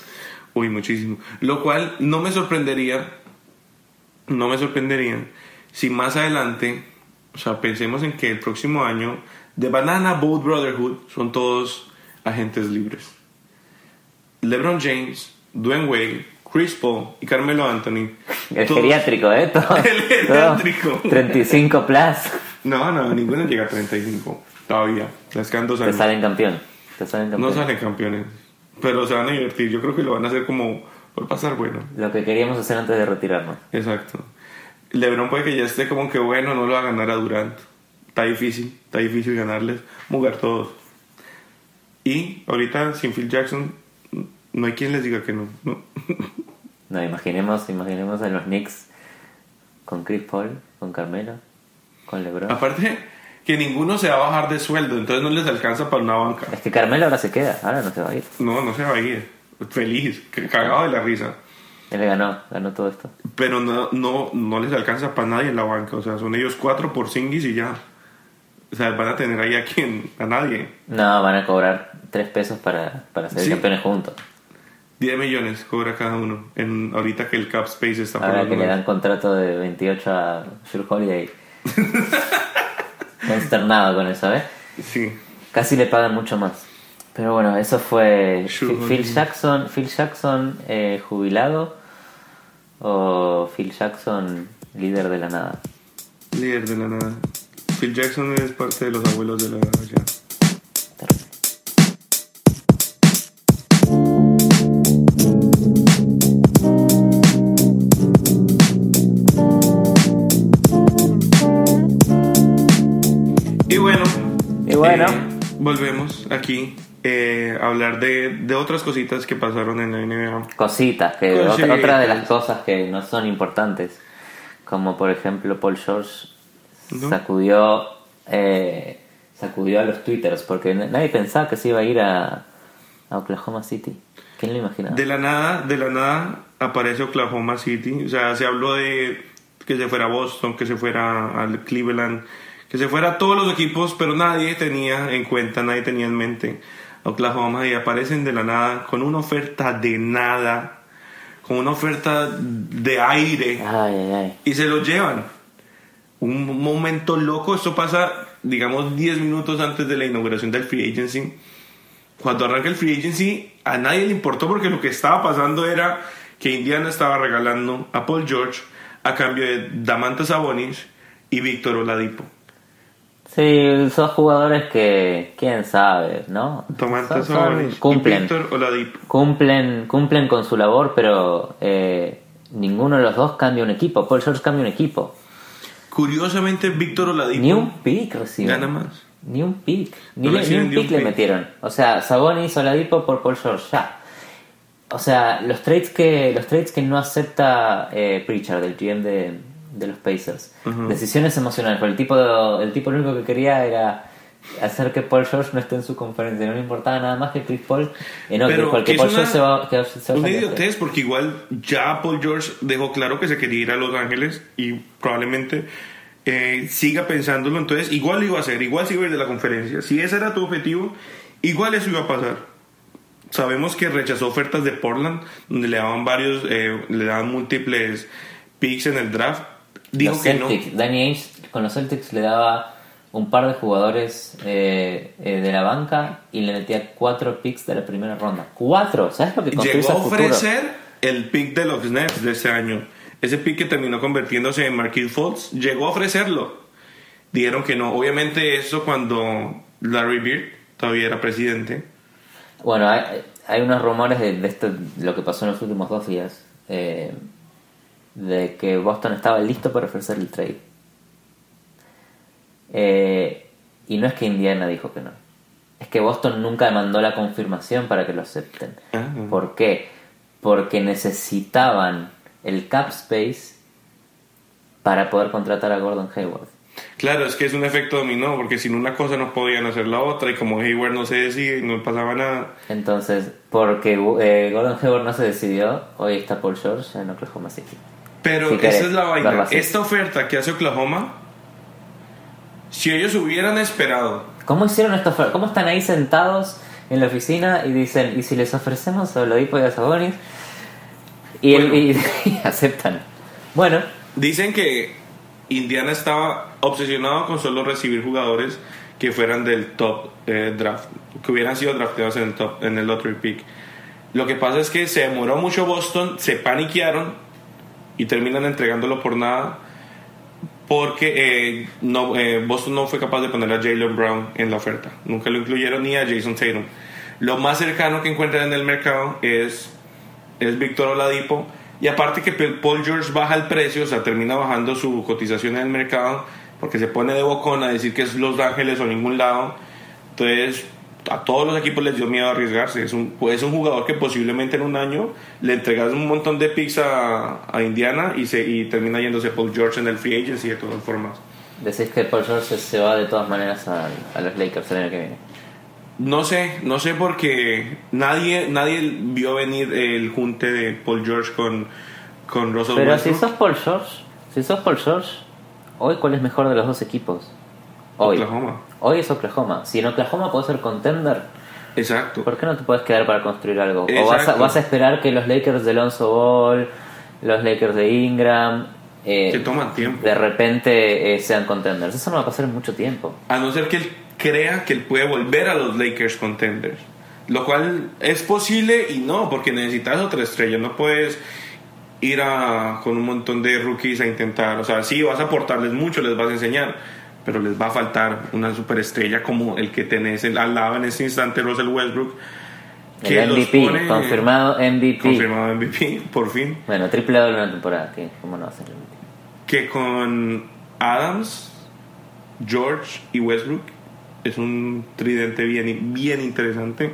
Uy, muchísimo. Lo cual no me sorprendería, no me sorprendería si más adelante, o sea, pensemos en que el próximo año, The Banana Boat Brotherhood son todos agentes libres. LeBron James, Dwayne Wade, Chris Paul y Carmelo Anthony. El todos- geriátrico, ¿eh? Todo- El geriátrico. todo 35 plus. No, no, ninguno llega a 35 todavía. Les quedan dos Te años. salen campeón. Te salen campeón. No salen campeones, pero se van a divertir. Yo creo que lo van a hacer como por pasar bueno. Lo que queríamos hacer antes de retirarnos. Exacto. LeBron puede que ya esté como que bueno, no lo va a ganar a Durant. Está difícil, está difícil ganarles, jugar todos. Y ahorita sin Phil Jackson, no hay quien les diga que no. no. No, imaginemos, imaginemos a los Knicks con Chris Paul, con Carmelo, con LeBron. Aparte, que ninguno se va a bajar de sueldo, entonces no les alcanza para una banca. Es que Carmelo ahora se queda, ahora no se va a ir. No, no se va a ir. Feliz, cagado de la risa. Él ganó, ganó todo esto. Pero no, no, no les alcanza para nadie en la banca. O sea, son ellos cuatro por Singis y ya. O sea, van a tener ahí a quien, a nadie. No, van a cobrar 3 pesos para, para ser Sí. campeones juntos. 10 millones cobra cada uno. En, ahorita que el cap space está por Ahora que le dan contrato de 28 a Drew Holiday. Consternado con eso, ¿eh? Sí. Casi le pagan mucho más. Pero bueno, eso fue Phil-. Jackson, Phil Jackson eh, jubilado o Phil Jackson líder de la nada. Líder de la nada. Phil Jackson es parte de los abuelos de la ya. Bueno. Eh, volvemos aquí eh, hablar de, de otras cositas que pasaron en la NBA. Cositas, que otra, otra de las cosas que no son importantes, como por ejemplo Paul George ¿No? sacudió eh, sacudió a los twitters porque nadie pensaba que se iba a ir a, a Oklahoma City. ¿Quién lo imaginaba? De la nada, de la nada aparece Oklahoma City. O sea, se habló de que se fuera a Boston, que se fuera al Cleveland, que se fuera a todos los equipos, pero nadie tenía en cuenta, nadie tenía en mente a Oklahoma y aparecen de la nada con una oferta de nada, con una oferta de aire Ay, ay, ay. y se lo llevan. Un momento loco, esto pasa, digamos, 10 minutos antes de la inauguración del Free Agency. Cuando arranca el Free Agency, a nadie le importó porque lo que estaba pasando era que Indiana estaba regalando a Paul George a cambio de Damantas Sabonis y Víctor Oladipo. Sí, son jugadores que, quién sabe, ¿no? Son- son- cumplen, cumplen, cumplen con su labor, pero eh, ninguno de los dos cambia un equipo. Paul George cambia un equipo. Curiosamente, Víctor Oladipo Ni un pick reciben. gana más. Ni un pick. Ni, No le- un ni un pick le pick. metieron. O sea, Sabonis, Oladipo por Paul George, ya. O sea, los trades que los trades que no acepta eh, Pritchard, el GM de, de los Pacers. Decisiones emocionales. Porque el tipo, el tipo lo único que quería era hacer que Paul George no esté en su conferencia. No le importaba nada más que Chris Paul. Eh, no, Pero que, porque que Paul George se va, que se va Una idiotez porque igual ya Paul George dejó claro que se quería ir a Los Ángeles y probablemente eh, siga pensándolo. Entonces, igual lo iba a hacer, igual se iba a ir de la conferencia. Si ese era tu objetivo, igual eso iba a pasar. Sabemos que rechazó ofertas de Portland, donde le daban varios, eh, le daban múltiples picks en el draft. Dijo los que no. Celtics, Danny Ainge con los Celtics le daba un par de jugadores eh, eh, de la banca y le metía cuatro picks de la primera ronda. ¡Cuatro! ¿Sabes lo que Llegó a futuro? ofrecer el pick de los Nets de ese año. Ese pick que terminó convirtiéndose en Marquis Fultz. Llegó a ofrecerlo. Dijeron que no. Obviamente eso cuando Larry Bird todavía era presidente. Bueno, hay, hay unos rumores de, de esto, lo que pasó en los últimos dos días, eh, de que Boston estaba listo para ofrecer el trade. Eh, y no es que Indiana dijo que no. Es que Boston nunca mandó la confirmación para que lo acepten. Ah. ¿Por qué? Porque necesitaban el cap space para poder contratar a Gordon Hayward. Claro, es que es un efecto dominó, porque sin una cosa no podían hacer la otra, y como Hayward no se decide y no pasaba nada. Entonces, porque eh, Gordon Hayward no se decidió, hoy está Paul George en Oklahoma City. Pero Si esa es la vaina. Esta oferta que hace Oklahoma, si ellos hubieran esperado, ¿Cómo hicieron esto? ¿Cómo están ahí sentados en la oficina y dicen, ¿y si les ofrecemos a Oladipo y a Sabonis? Y, el- Bueno. y- y aceptan. Bueno, Dicen que Indiana estaba obsesionado con solo recibir jugadores que fueran del top eh, draft, que hubieran sido drafteados en el top, en el lottery pick. Lo que pasa es que se demoró mucho Boston, se paniquearon y terminan entregándolo por nada porque eh, no, eh, Boston no fue capaz de poner a Jalen Brown en la oferta. Nunca lo incluyeron ni a Jason Tatum. Lo más cercano que encuentran en el mercado es, es Víctor Oladipo. Y aparte que Paul George baja el precio, o sea, termina bajando su cotización en el mercado porque se pone de bocón a decir que es Los Ángeles o ningún lado. Entonces, a todos los equipos les dio miedo arriesgarse. Es un, es un jugador que posiblemente en un año le entregas un montón de picks a, a Indiana y, se, y termina yéndose Paul George en el free agency de todas formas. decís que Paul George se va de todas maneras a, a los Lakers el año que viene. No sé, no sé porque nadie, nadie vio venir el junte de Paul George con, con Russell Pero si Westbrook. sos Paul George, si sos Paul George, hoy cuál es mejor de los dos equipos? Hoy. Oklahoma. Hoy es Oklahoma. Si en Oklahoma puedes ser contender, Exacto. ¿por qué no te puedes quedar para construir algo? O vas a, Exacto. vas a esperar que los Lakers de Lonzo Ball, los Lakers de Ingram, eh, Que toman tiempo. de repente eh, sean contenders. Eso no va a pasar en mucho tiempo. A no ser que él crea que él puede volver a los Lakers contenders. Lo cual es posible y no, porque necesitas otra estrella. No puedes ir a, con un montón de rookies a intentar. O sea, sí, vas a aportarles mucho, les vas a enseñar, pero les va a faltar una superestrella como el que tenés el- al lado en este instante, Russell Westbrook. El los MVP, pone- confirmado MVP. Confirmado MVP, por fin. Bueno, triple doble una temporada. ¿qué? ¿Cómo no va a ser el? Que con Adams, George y Westbrook es un tridente bien, bien interesante,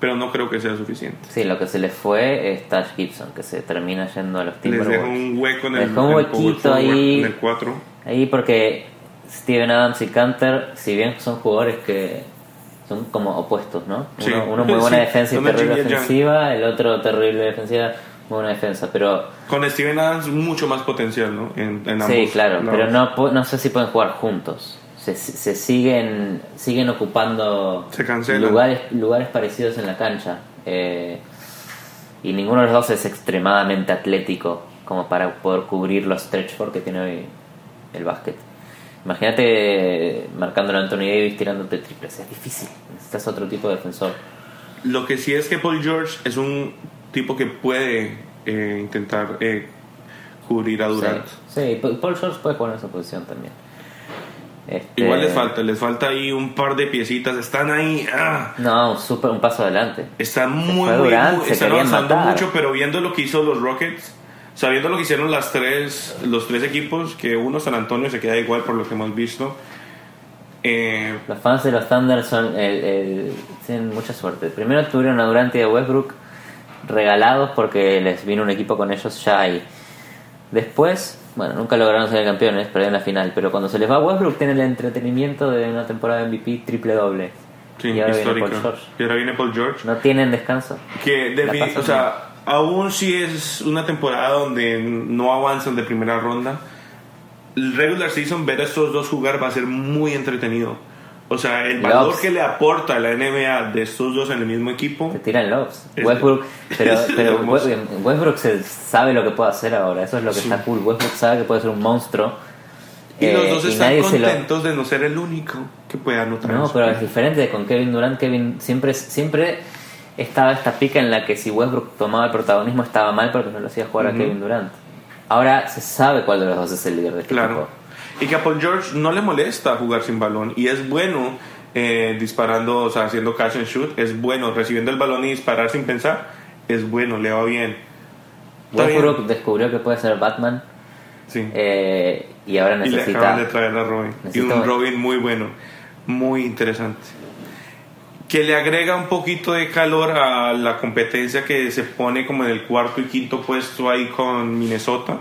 pero no creo que sea suficiente. Sí, lo que se le fue es Tash Gibson, que se termina yendo a los Les Timberwolves. dejo un hueco en Les el, dejó un el huequito power forward, ahí. en el 4. Ahí porque Steven Adams y Canter, si bien son jugadores que son como opuestos, ¿no? Sí. Uno, uno muy buena Sí, defensa y terrible ofensiva, el otro terrible defensiva, muy buena defensa, pero Con Steven Adams mucho más potencial, ¿no? En, en sí, claro, lados. pero no no sé si pueden jugar juntos. Se, se siguen siguen ocupando Se lugares lugares parecidos en la cancha. eh, y ninguno de los dos es extremadamente atlético como para poder cubrir los stretch que tiene hoy el básquet. Imagínate marcándolo a Anthony Davis tirándote triples. Es difícil. Necesitas otro tipo de defensor. Lo que sí es que Paul George es un tipo que puede eh, intentar eh, cubrir a Durant. Sí, sí, Paul George puede en esa posición también. Este, Igual les falta, les falta ahí un par de piecitas. Están ahí, ah, No, super, un paso adelante. están muy, muy, Durant, muy- están avanzando matar. mucho, pero viendo lo que hizo los Rockets, sabiendo lo que hicieron las tres, los tres equipos, que uno San Antonio se queda igual por lo que hemos visto. Eh, Los fans de los Thunder son el- el- tienen mucha suerte. Primero tuvieron a Durant y a Westbrook regalados porque les vino un equipo con ellos ya ahí. Después, bueno, nunca lograron ser campeones, perdieron la final. Pero cuando se les va Westbrook, tienen el entretenimiento de una temporada MVP triple doble. sí, y ahora viene histórica. Paul George. Y ahora viene Paul George. No tienen descanso. Que pasan o sea, aún si es una temporada donde no avanzan de primera ronda, el regular season ver a estos dos jugar va a ser muy entretenido. O sea, el valor que le aporta a la NBA de estos dos en el mismo equipo, Se tiran lobs. Es- Westbrook, pero, pero. Westbrook se sabe lo que puede hacer ahora. Eso es lo que Sí. está cool. Westbrook sabe que puede ser un monstruo. y eh, los dos y están lo- contentos de no ser el único que pueda anotar. No, pero es diferente con Kevin Durant. Kevin siempre, siempre estaba esta pica en la que si Westbrook tomaba el protagonismo estaba mal porque no lo hacía jugar Ujú. a Kevin Durant. Ahora se sabe cuál de los dos es el líder de este Claro. equipo. Y que a Paul George no le molesta jugar sin balón. Y es bueno eh, disparando, o sea, haciendo catch and shoot. Es bueno recibiendo el balón y disparar sin pensar. Es bueno, le va bien. Westbrook descubrió que puede ser Batman Sí. eh, y ahora y le necesita. acaban de traer a Robin. Y necesita- un Robin muy bueno. Muy interesante. Que le agrega un poquito de calor a la competencia que se pone como en el cuarto y quinto puesto ahí con Minnesota.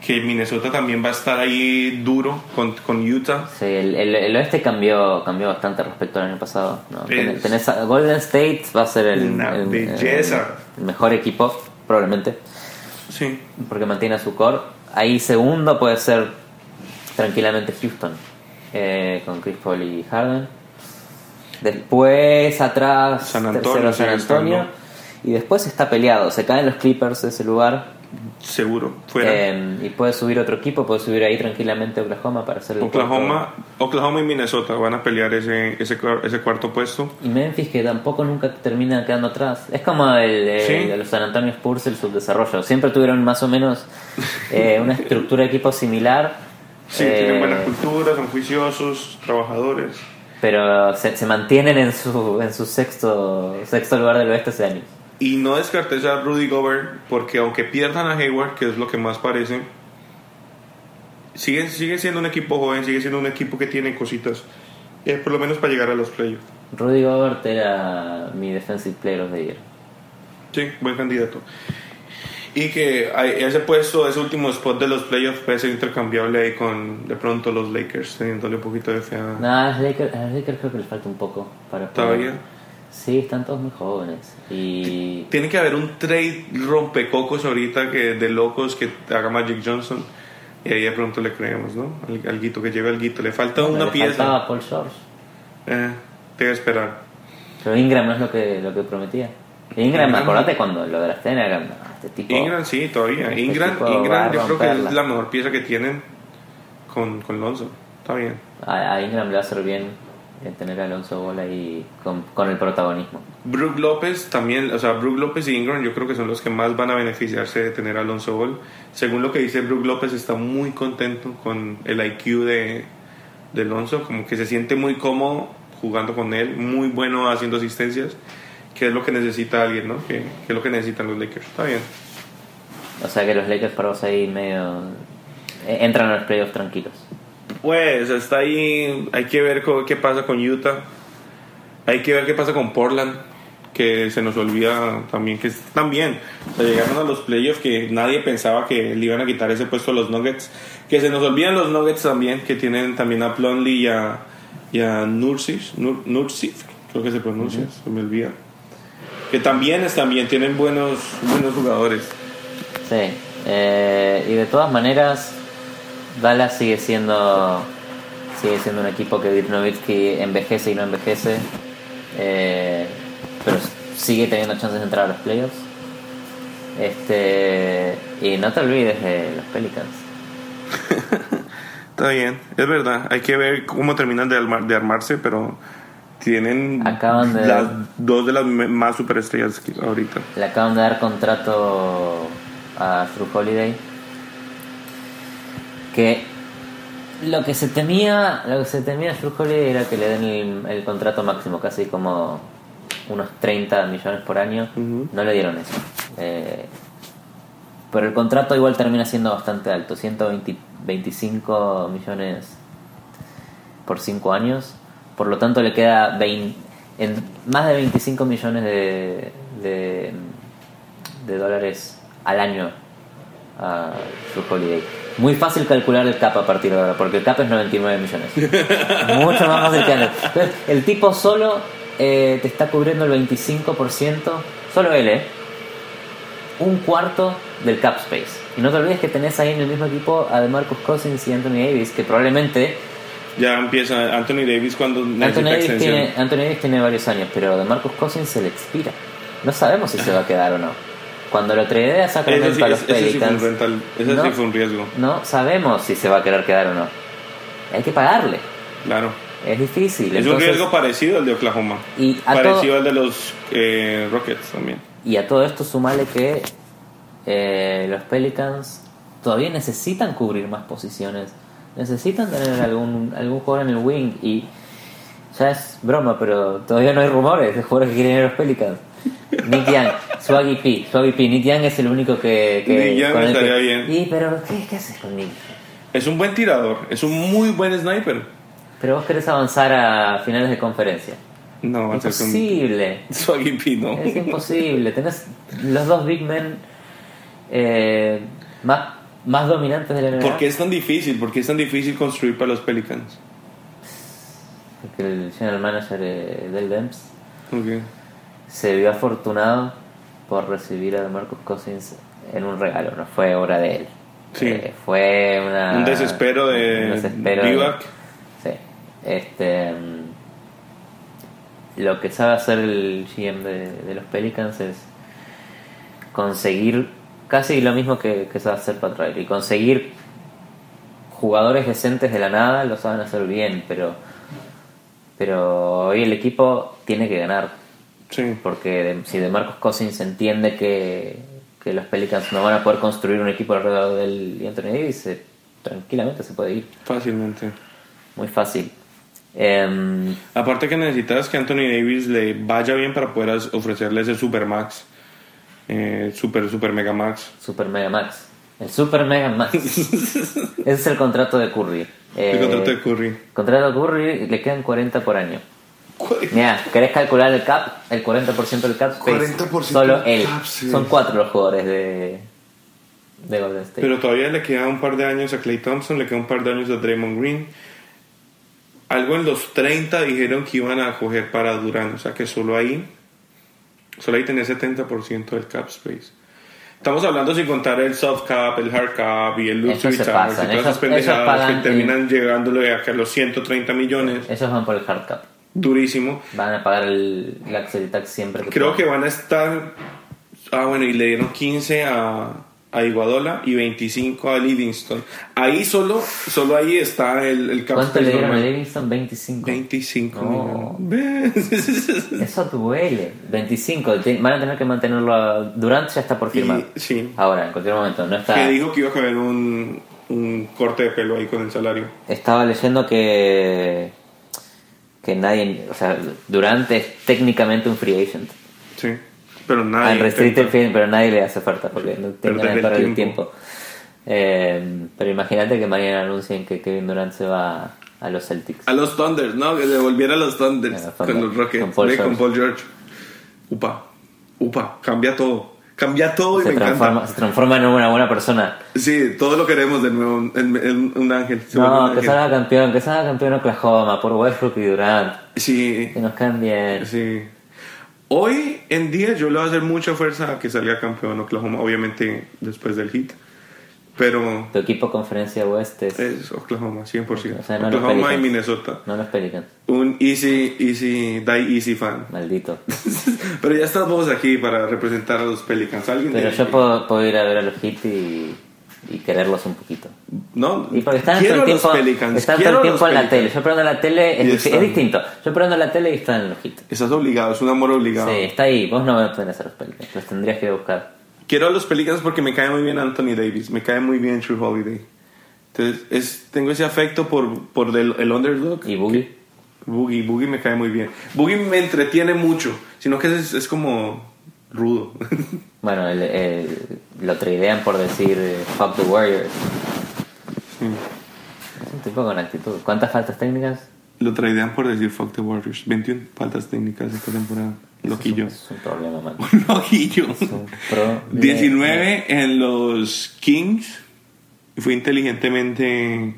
Que Minnesota también va a estar ahí duro con, con Utah. Sí, el, el- el oeste cambió cambió bastante respecto al año pasado. ¿no? Es- Ten- tenés a- Golden State va a ser el, Una el- belleza. el mejor equipo, probablemente. Sí. porque mantiene su core. Ahí segundo puede ser tranquilamente Houston, eh, con Chris Paul y Harden. Después atrás San Antonio tercero San Antonio. Y después está peleado, se caen los Clippers de ese lugar. Seguro. Fuera. eh, y puede subir otro equipo, puede subir ahí tranquilamente Oklahoma para hacer el Oklahoma, cuarto. Oklahoma y Minnesota van a pelear ese, ese, ese cuarto puesto. Y Memphis que tampoco nunca termina quedando atrás. Es como el, el Sí. de los San Antonio Spurs, el subdesarrollo. Siempre tuvieron más o menos eh, una estructura de equipo similar. Sí, eh, tienen buena cultura, son juiciosos, trabajadores. Pero se, se mantienen en su en su sexto sexto lugar del oeste hace años. Y no descartes a Rudy Gobert, porque aunque pierdan a Hayward, que es lo que más parece, sigue, sigue siendo un equipo joven, sigue siendo un equipo que tiene cositas, eh, por lo menos para llegar a los playoffs. Rudy Gobert era mi defensive player of the year. Sí, buen candidato. Y que ese puesto, ese último spot de los playoffs puede ser intercambiable ahí con de pronto los Lakers, teniéndole un poquito de. No, a los Lakers, a los Lakers creo que les falta un poco para poder- ¿Todavía? Sí, están todos muy jóvenes. Y Tiene que haber un trade rompecocos ahorita que de locos que haga Magic Johnson. Y ahí de pronto le creemos, ¿no? Al, alguito, que lleve alguito. Le falta una le pieza. faltaba Paul George. Eh, te voy a esperar. Pero Ingram no es lo que, lo que prometía. Ingram, Ingram- acordate cuando lo de la escena, era, "No, este tipo... Ingram sí, todavía. Este Ingram, Ingram yo creo que es la mejor pieza que tienen con, con Lonzo. Está bien. A, a Ingram le va a hacer bien eh, tener a Alonso Ball ahí con, con el protagonismo. Brook López también, o sea, Brook López y Ingram yo creo que son los que más van a beneficiarse de tener a Alonso Ball. Según lo que dice Brook López, está muy contento con el IQ de, de Alonso, como que se siente muy cómodo jugando con él, muy bueno haciendo asistencias, que es lo que necesita alguien, ¿no? Que, que es lo que necesitan los Lakers. Está bien. O sea que los Lakers para vos ahí medio... eh, entran a los playoffs tranquilos. Pues está ahí, hay que ver qué pasa con Utah, hay que ver qué pasa con Portland, que se nos olvida también que también o sea, llegaron a los playoffs que nadie pensaba que le iban a quitar ese puesto a los Nuggets, que se nos olvidan los Nuggets también, que tienen también a Plumlee y a, y a Nur- creo que se pronuncia, se me olvida, que también, también tienen buenos, buenos jugadores. Sí, eh, y de todas maneras, Dallas sigue siendo sigue siendo un equipo que Dirk Nowitzki envejece y no envejece, eh, pero sigue teniendo chances de entrar a los playoffs. Este, y no te olvides de los Pelicans. Está bien, es verdad. Hay que ver cómo terminan de, armar- de armarse, pero tienen Acaban de- las dos de las más superestrellas que ahorita. Le acaban de dar contrato a True Holiday. Que lo que se temía, lo que se temía a True Holiday era que le den el, el contrato máximo, casi como unos 30 millones por año. No le dieron eso. Eh, pero el contrato igual termina siendo bastante alto, 125 millones por 5 años. Por lo tanto le queda 20 en más de 25 millones de, de, de dólares al año a su holiday. Muy fácil calcular el CAP a partir de ahora, porque el CAP es 99 millones. Mucho más fácil que antes. Entonces, el tipo solo eh, te está cubriendo el 25%, solo él, ¿eh? Un cuarto del cap space. Y no te olvides que tenés ahí en el mismo equipo a DeMarcus Cousins y Anthony Davis, que probablemente Ya empieza Anthony Davis cuando Anthony Davis, tiene, Anthony Davis tiene varios años, pero de Marcus Cousins se le expira. No sabemos si se va a quedar o no. Cuando lo trae a Eso Sacramento sí, a los ese sí fue un Pelicans, rental, ese no, sí fue un riesgo, no sabemos si se va a querer quedar o no. Hay que pagarle. claro. Es difícil. Es un riesgo parecido al de Oklahoma. Y a parecido todo- al de los eh, Rockets también. Y a todo esto sumale que eh, los Pelicans todavía necesitan cubrir más posiciones. Necesitan tener algún, algún jugador en el wing y ya es broma, pero todavía no hay rumores de jugadores que quieren ir a los Pelicans. Nick Young, Swaggy P, Swaggy P, Nick Young es el único que... que Nick Young estaría que- bien. Y pero ¿qué, qué haces con Nick? Es un buen tirador, es un muy buen sniper. Pero vos querés avanzar a finales de conferencia. No, con Imposible. Swaggy P, no. Es imposible. Tenés los dos big men eh, más, más dominantes de la NBA. ¿Por qué es tan difícil? ¿Por qué es tan difícil construir para los Pelicans? Porque el general manager eh, del Dems Ok. se vio afortunado por recibir a Marcus Cousins en un regalo. No fue obra de él. Sí. Eh, fue una, Un desespero de un desespero de- Divac. Sí. Este, mm, lo que sabe hacer el GM de, de los Pelicans es conseguir casi lo mismo que, que sabe hacer Pat Riley. Conseguir jugadores decentes de la nada lo saben hacer bien, pero pero hoy el equipo tiene que ganar. Sí. Porque de- si de Marcos Cousins entiende que, que los Pelicans no van a poder construir un equipo alrededor del Anthony Davis, eh, tranquilamente se puede ir. Fácilmente. Muy fácil. Em, Aparte que necesitas que Anthony Davis le vaya bien para poder ofrecerle ese Super Max. Eh, super, Super Mega Max. Super Mega Max. El Super Mega Max. Ese es el contrato de Curry. El Eh, contrato de Curry. contrato de Curry le quedan 40 por año. Mira, ¿querés calcular el cap? El 40% del cap space. 40% Solo del él. cap. Son cuatro los jugadores de, de Golden State. Pero todavía le queda un par de años a Clay Thompson, le queda un par de años a Draymond Green. Algo en los 30 dijeron que iban a coger para Durant, o sea que solo ahí, solo ahí tenía 70% del cap space. Estamos hablando sin contar el soft cap, el hard cap y el luxury tax y todas esos- esas pendejadas esos que terminan llegándole a que los 130 millones. Ellos van por el hard cap. Durísimo. Van a pagar el luxury tax siempre que Creo que puedan. van a estar. Ah, bueno, y le dieron 15 a, a Iguadola y 25 a Livingston. Ahí solo, solo ahí está el, el cap ¿Cuánto le dieron a. Livingston? 25. 25 No. millones. Eso duele. 25. Te- Van a tener que mantenerlo. a- Durant ya está por firmar. Y- sí. Ahora, en cualquier momento. No está. Que dijo que iba a haber un, un corte de pelo ahí con el salario. Estaba leyendo que. Que nadie. O sea, Durant es técnicamente un free agent. Sí. Pero nada. en restricted agent, pero nadie le hace oferta porque no tiene Perder ganas de el perder el tiempo. Eh, pero imagínate que mañana anuncien que Kevin Durant se va a los Celtics. A los Thunders, ¿no? Que se volviera a los Thunders A los con Thunder, los Rockets. con Paul Ve, con George. Paul George. Upa, upa, cambia todo. Cambia todo y Se me transforma, encanta. se transforma en una buena persona. Sí, todo lo queremos de nuevo en, en un ángel. Se No, un que ángel. salga campeón, que salga campeón Oklahoma por Westbrook y Durant. Sí, Que nos cambien. sí. Hoy en día yo le voy a hacer mucha fuerza a que salga campeón Oklahoma, obviamente después del hit. Pero Tu equipo conferencia oeste es, es Oklahoma, 100%. O sea, no los Oklahoma y. Minnesota. no los Pelicans. Un easy, easy, die easy fan. Maldito. Pero ya estamos aquí para representar a los Pelicans. ¿Alguien Pero yo puedo, puedo ir a ver a los Heat y, y quererlos un poquito. No, Y porque están todo el los tiempo, Pelicans. están todo el tiempo en la tele. Yo prendo la tele, es, es distinto. Yo prendo la tele y están en los Heat. Estás obligado, es un amor obligado. Sí, está ahí. Vos no tenés a los Pelicans. Los tendrías que buscar. Quiero a los Pelicans porque me cae muy bien Anthony Davis, me cae muy bien True Holiday. Entonces, es, tengo ese afecto por, por el, el underdog. ¿Y Boogie? Boogie, Boogie me cae muy bien. Boogie me entretiene mucho, sino que es, es como rudo. Bueno, el, el- lo tradean por decir eh, fuck the Warriors. Es un tipo con actitud. ¿Cuántas faltas técnicas? Lo tradean por decir fuck the Warriors. 21 faltas técnicas esta temporada. Loquillo. Es un problema, man. Loquillo. problema. 19 en los Kings. Fue inteligentemente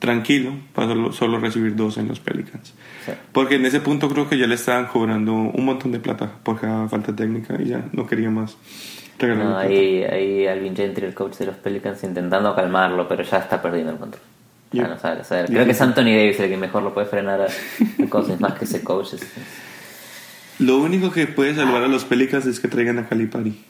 tranquilo para solo, solo recibir dos en los Pelicans. Sí. Porque en ese punto creo que ya le estaban cobrando un montón de plata por cada falta técnica y ya no quería más. No, ahí, ahí Alvin Gentry, el coach de los Pelicans, intentando calmarlo, pero ya está perdiendo el control. Ya no sabe. Ya. Creo que es Anthony Davis el que mejor lo puede frenar a Cousins, más que ese coach. Lo único que puede salvar a los Pelicans es que traigan a Calipari.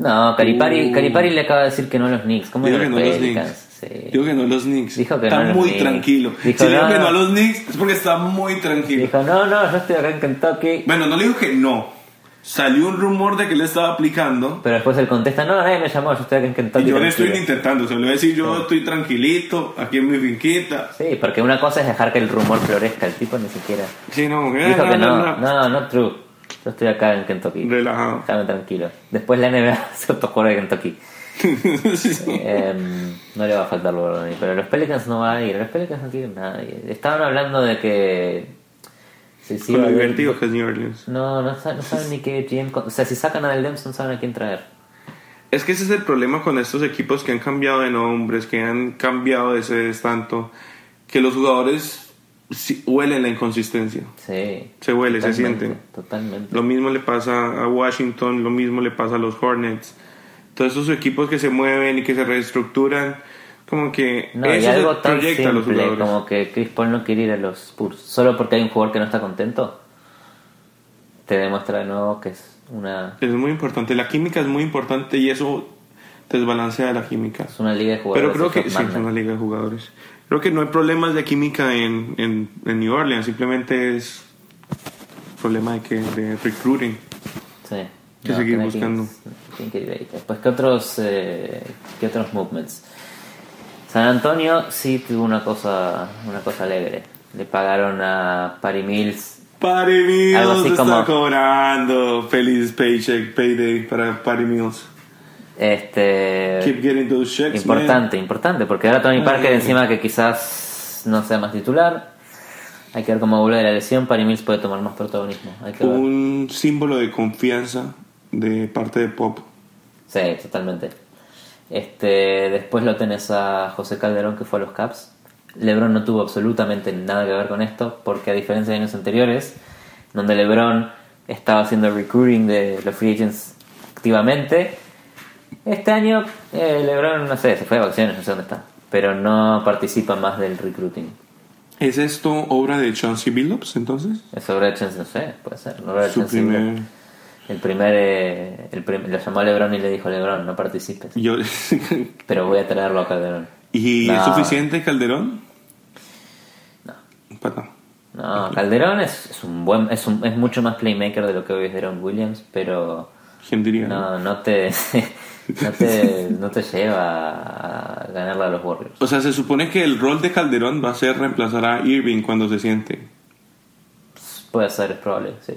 No, Calipari, Uh. Calipari le acaba de decir que no a los Knicks. ¿Cómo Digo que no a los? Knicks. Sí. Digo que no a los Knicks. Dijo que está no muy Knicks. tranquilo. Dijo, si digo no. que no a los Knicks es porque está muy tranquilo. Dijo, no, no, yo estoy acá en Kentucky. Bueno, no le digo que no. Salió un rumor de que él estaba aplicando. Pero después él contesta, no, nadie me llamó, yo estoy acá en Kentucky. Y yo le estoy tranquilo". intentando. Se lo voy a decir, yo estoy tranquilito, aquí en mi finquita. Sí, porque una cosa es dejar que el rumor florezca, el tipo ni siquiera. Sí, no, Dijo que no, no, no, no, true. Yo estoy acá en Kentucky. Relajado. Déjame tranquilo. Después la NBA se autojuega de Kentucky. Sí, sí. Em, no le va a faltar lo ni pero los Pelicans no van a ir. Los Pelicans no quieren nadie. Estaban hablando de que. Sí, sí, haber- divertido que es New Orleans. No, no, no saben ni qué GM. O sea, si sacan a Del Demps, no saben a quién traer. Es que ese es el problema con estos equipos que han cambiado de nombres, que han cambiado de sedes tanto, que los jugadores sí- huelen la inconsistencia. Sí. Se huele, se siente. Totalmente. Lo mismo le pasa a Washington, lo mismo le pasa a los Hornets. Todos esos equipos que se mueven y que se reestructuran, como que No, y eso se algo tan proyecta a los simple jugadores. como que Chris Paul no quiere ir a los Spurs solo porque hay un jugador que no está contento. Te demuestra de nuevo que es una, Es muy importante, la química es muy importante y eso desbalancea la química. es una liga de jugadores. Pero creo que sí, es una liga de jugadores. Creo que no hay problemas de química en, en, en New Orleans, simplemente es problema de, que, de recruiting. Sí. que seguir buscando. que ahí. Después, ¿qué otros, eh, ¿qué otros movements? San Antonio sí tuvo una cosa, una cosa alegre. Le pagaron a Patty Mills. Algo Mills así está como- cobrando. Feliz paycheck, payday para Patty Mills. Este, Keep getting those checks, man. importante, importante, porque ahora Tony Parker Ay. encima que quizás no sea más titular. Hay que ver cómo vuelve la lesión. Patty Mills puede tomar más protagonismo. Hay que ver. Un símbolo de confianza de parte de Pop. Sí, totalmente. Este, después lo tenés a José Calderón que fue a los Caps. LeBron no tuvo absolutamente nada que ver con esto, porque a diferencia de años anteriores, donde LeBron estaba haciendo recruiting de los free agents activamente, este año eh, LeBron, no sé, se fue de vacaciones, no sé dónde está, pero no participa más del recruiting. ¿Es esto obra de Chauncey Billups entonces? Es sobre Chance, no sé, puede ser. Sobre Su primer... Billups. El primer, eh, el prim- lo llamó a LeBron y le dijo, LeBron, no participes, Yo... pero voy a traerlo a Calderón. ¿Y No. es suficiente Calderón? No. No. No, Calderón es, es un buen, es, un- es mucho más playmaker de lo que hoy es Deron Williams, pero ¿Quién diría? no, no te, no te, no te lleva a ganarle a los Warriors. O sea, se supone que el rol de Calderón va a ser reemplazar a Irving cuando se siente. Puede ser, es probable, sí,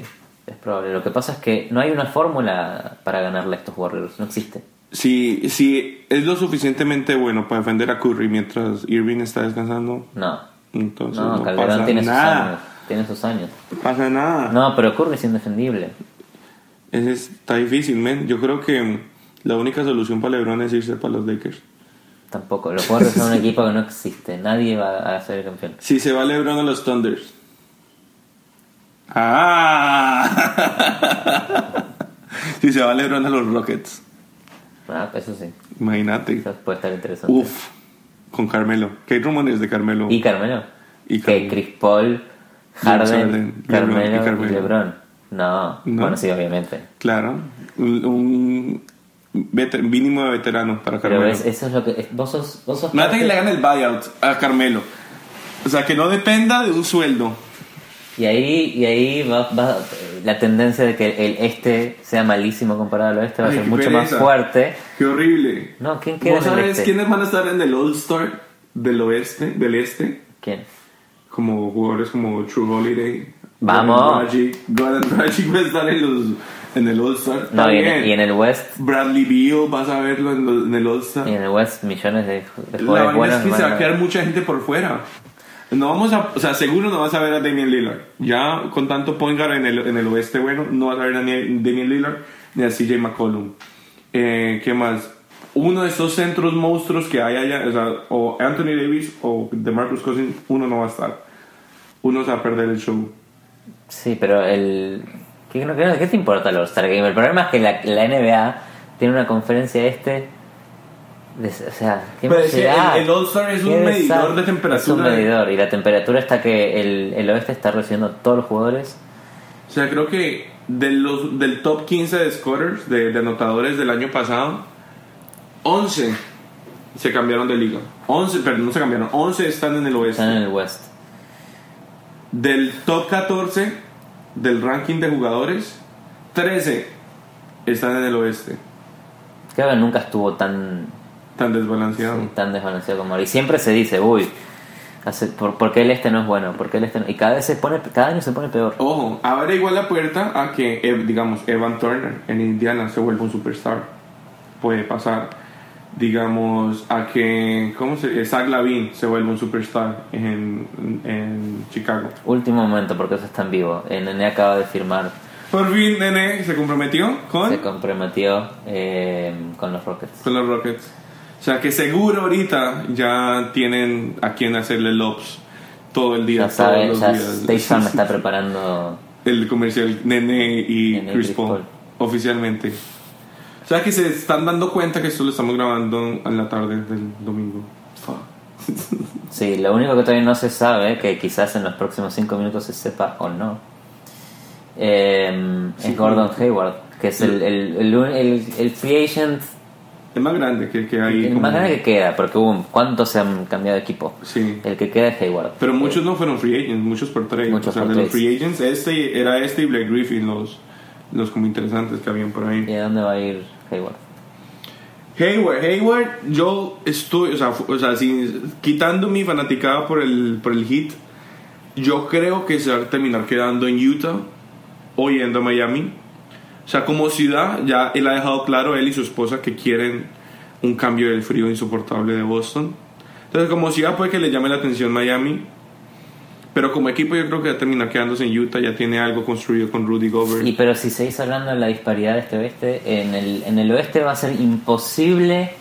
es probable. Lo que pasa es que no hay una fórmula para ganarle a estos Warriors, no existe. Si, si es lo suficientemente bueno para defender a Curry mientras Irving está descansando, No. entonces No, no, Calderón pasa tiene sus nada. años. Tiene sus años. No pasa nada. No, pero Curry es indefendible. Es- está difícil, men. Yo creo que la única solución para LeBron es irse para los Lakers. Tampoco. Los Warriors son un equipo que no existe. Nadie va a ser el campeón. Si se va LeBron a los Thunders. Ah. si se va LeBron a los Rockets. Ah, eso sí. Imagínate. Eso puede estar interesante. Uf. Con Carmelo. ¿Qué hay rumores de Carmelo? ¿Y Carmelo? Y que Carmelo. Chris Paul, Harden, Harden, Carmelo, LeBron y y, Carmelo. LeBron. No. No. Bueno, sí, obviamente. Claro. Un, un veter- mínimo de veterano para Pero Carmelo. ves, eso es lo que. es- Vos sos. Vos sos que le hagan el buyout a Carmelo. O sea, que no dependa de un sueldo. Y ahí, y ahí va, va- la tendencia de que el este sea malísimo comparado al oeste va a ser mucho pereza. más fuerte. Qué horrible. No, ¿quién queda ¿Vos en el sabes este? quiénes van a estar en el All-Star del oeste, del este? ¿Quién? Como jugadores como True Holiday. Vamos. Goran Dragic va a estar en, los, en el All-Star. No, y en, y en el West. Bradley Beal, vas a verlo en, el All-Star. Y en el West millones de, de La buenos. es que se va a quedar mucha gente por fuera. No vamos a, o sea, seguro no vas a ver a Damian Lillard. Ya con tanto point guard en el, en el oeste, bueno, no vas a ver a Damian Lillard ni a CJ McCollum. Eh, ¿Qué más? Uno de estos centros monstruos que hay allá, o sea, o Anthony Davis o DeMarcus Cousins, uno no va a estar. Uno se va a perder el show. Sí, pero el. ¿Qué, qué- qué te importa el All-Star Game? El problema es que la, la NBA tiene una conferencia este. de- o sea, ¿qué da? el- el All-Star es un medidor de temperatura. Es un medidor, y la temperatura está que el, el oeste está recibiendo todos los jugadores. O sea, creo que de los, del top 15 de scorers, de, de anotadores del año pasado, 11 se cambiaron de liga. 11, perdón, no se cambiaron. 11 están en el oeste. Están en el West. Del top 14 del ranking de jugadores, 13 están en el oeste. Creo que nunca estuvo tan, Tan desbalanceado. tan desbalanceado como ahora. Y siempre se dice, uy, hace- por, ¿por qué el este no es bueno? ¿Por qué el este no? Y cada vez se pone, cada año se pone peor. Ojo, abre igual la puerta a que, eh, digamos, Evan Turner en Indiana se vuelva un superstar. Puede pasar. Digamos, a que, ¿cómo se eh, Zach Lavin se vuelva un superstar en, en Chicago. Último momento, porque eso está en vivo. El Nene acaba de firmar, Por fin, Nene se comprometió con, se comprometió eh, con los Rockets. con los Rockets. O sea que seguro ahorita ya tienen a quien hacerle lobs todo el día, Ya todos sabe, los ya días. Está preparando. el comercial Nene y Nene Chris Chris Paul, Paul. oficialmente. O sea que se están dando cuenta que esto lo estamos grabando en la tarde del domingo. Fuck. Sí, lo único que todavía no se sabe, que quizás en los próximos 5 minutos se sepa o no, eh, es Gordon Hayward, que es el, el, el, el- el free agent Es más grande que, que hay. el como- más grande que queda, porque hubo, ¿cuántos se han cambiado de equipo? Sí. El que queda es Hayward. Pero muchos no fueron free agents, muchos por trade. Muchos o sea, por de los free agents, este era este y Blake Griffin los, los como interesantes que habían por ahí. ¿Y a dónde va a ir Hayward? Hayward, Hayward, yo estoy, o sea, o sea sin- quitando mi fanaticada por el, por el hit, yo creo que se va a terminar quedando en Utah o yendo a Miami. O sea, como ciudad, ya él ha dejado claro, él y su esposa, que quieren un cambio del frío insoportable de Boston. Entonces, como ciudad puede que le llame la atención Miami, pero como equipo yo creo que va a terminar quedándose en Utah, ya tiene algo construido con Rudy Gobert. Y pero si seguís hablando de la disparidad este-oeste, en el, en el oeste va a ser imposible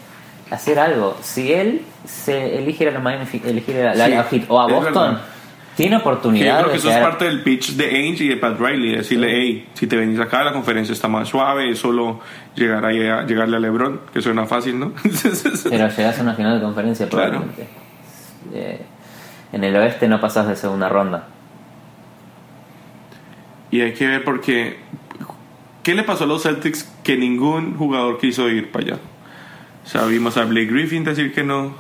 hacer algo. Si él se elige ir a Miami, Fi- elegir a la Sí, a Heat o a Boston, tiene Que yo oportunidad creo que eso es parte del pitch de Ainge y de Pat Riley, decirle, hey, si te venís acá la conferencia está más suave, es solo llegar ahí a, llegarle a LeBron, que suena fácil, ¿no? Pero llegás a una final de conferencia Claro. probablemente. Eh, en el oeste no pasás de segunda ronda. y hay que ver porque, ¿qué le pasó a los Celtics que ningún jugador quiso ir para allá? O sea, vimos a Blake Griffin decir que no,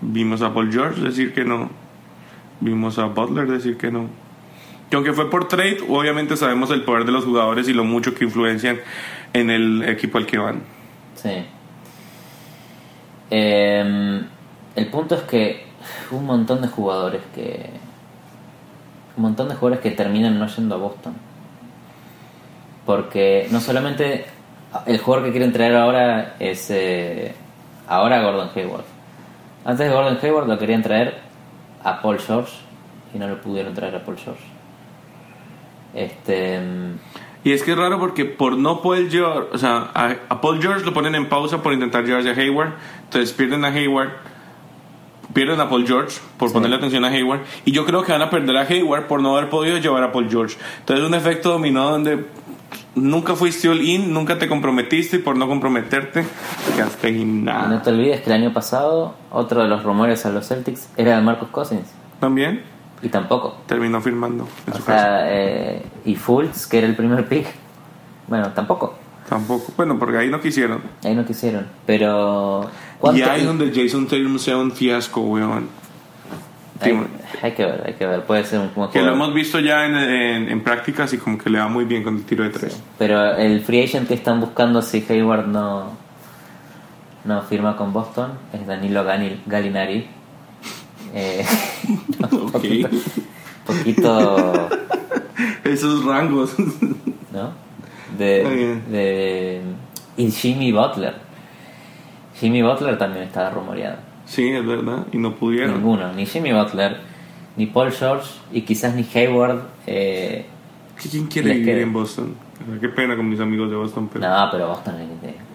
vimos a Paul George decir que no, vimos a Butler decir que no. Que aunque fue por trade, obviamente sabemos el poder de los jugadores y lo mucho que influencian en el equipo al que van. Sí. Eh, el punto es que un montón de jugadores que. Un montón de jugadores que terminan no yendo a Boston. Porque no solamente El jugador que quieren traer ahora es eh, ahora Gordon Hayward. Antes de Gordon Hayward lo querían traer a Paul George y no lo pudieron traer a Paul George. Este, mm, Y es que es raro porque por no Paul George, o sea, a, a Paul George lo ponen en pausa por intentar llevarse a Hayward, entonces pierden a Hayward, pierden a Paul George por ponerle atención a Hayward, y yo creo que van a perder a Hayward por no haber podido llevar a Paul George. Entonces es un efecto dominó donde nunca fuiste all in, nunca te comprometiste y por no comprometerte te quedaste en y no nada. te olvides que el año pasado otro de los rumores a los Celtics era de Marcus Cousins También y tampoco. terminó firmando en O su eh, y Fultz, que era el primer pick, bueno, tampoco. Tampoco, bueno, porque ahí no quisieron. Ahí no quisieron. Pero. Y ¿cuánto- ahí donde Jason Tatum sea un fiasco, weón. hay, que ver, hay que ver. Puede ser un buen Que lo jugador. hemos visto ya en, en, en prácticas y como que le va muy bien con el tiro de tres. Pero el free agent que están buscando si Hayward no, no firma con Boston es Danilo Gallinari. Eh, Ok. poquito, poquito, Esos rangos. ¿no? De, de, y Jimmy Butler. Jimmy Butler también estaba rumoreado. sí, es verdad. Y no pudieron. Ninguno, ni Jimmy Butler, ni Paul George y quizás ni Hayward. Eh, ¿Quién quiere vivir queda. en Boston? Sea, Qué pena con mis amigos de Boston, pero... no, pero Boston,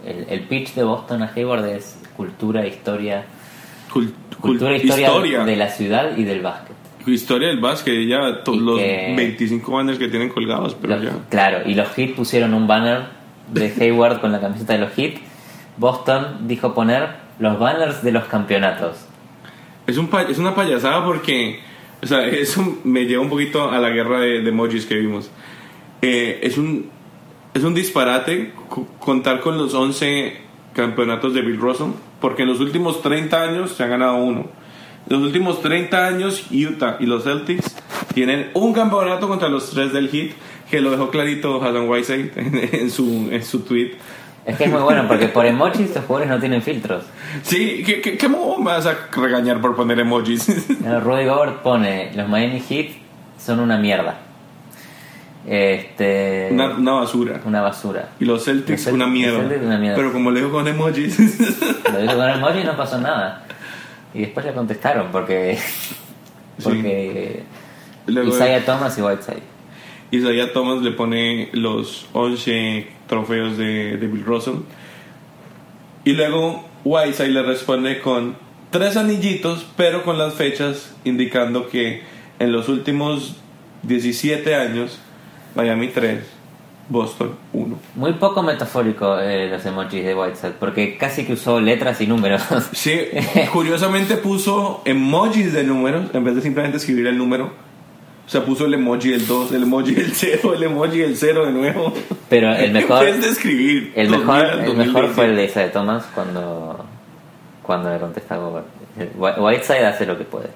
el, el pitch de Boston a Hayward es cultura, historia, Cul- cul- cultura, historia, historia. de la ciudad y del básquet. Historia del básquet, ya los que- 25 banners que tienen colgados, pero Los- ya. Claro, y los Heat pusieron un banner de Hayward con la camiseta de los Heat. Boston dijo poner los banners de los campeonatos. Es, un es una payasada porque, o sea, eso me lleva un poquito a la guerra de, de emojis que vimos. Eh, es, un, es un disparate co- contar con los 11 campeonatos de Bill Russell, porque en los últimos 30 años se han ganado uno. En los últimos 30 años, Utah y los Celtics tienen un campeonato contra los tres del Heat, que lo dejó clarito Hassan Whiteside en, en su, en su tweet. Es que es muy bueno porque por emojis los jugadores no tienen filtros. Sí, ¿qué, qué, qué me vas a regañar por poner emojis? Eh, Rudy Gobert pone los Miami Heat son una mierda. Este, una, una basura. una basura. Y los Celtics, Los una, mierda. los Celtics una mierda. Pero como leo con emojis. Lo dijo con emoji y no pasó nada. Y después le contestaron porque porque Luego Isaiah Thomas y Whiteside. Isaiah Thomas le pone los 11 trofeos de, de Bill Russell. Y luego Whiteside le responde con tres anillitos, pero con las fechas indicando que en los últimos 17 años, Miami 3, Boston 1. Muy poco metafórico eh, los emojis de Whiteside, porque casi que usó letras y números. Sí, curiosamente puso emojis de números en vez de simplemente escribir el número. O sea, puso el emoji del 2, el emoji del 0, el emoji del 0 de nuevo. Pero el mejor, vez de escribir. el 2000 mejor, el mejor 2020. fue el de Isaiah Thomas cuando, cuando le contesta Whiteside hace lo que puede.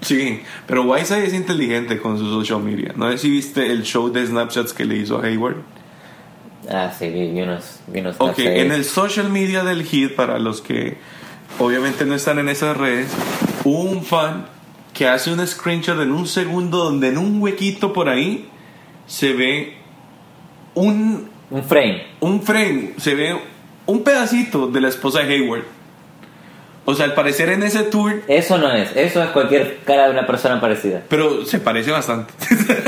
Sí, pero Whiteside es inteligente con su social media. No sé si viste el show de Snapchats que le hizo a Hayward. Ah, sí, vi, unos, vi unos Ok, en el social media del Heat, para los que obviamente no están en esas redes, hubo un fan que hace un screenshot en un segundo donde en un huequito por ahí se ve un, Un frame. un frame, se ve un pedacito de la esposa de Hayward. O sea, al parecer en ese tour, Eso no es, eso es cualquier cara de una persona parecida. pero se parece bastante.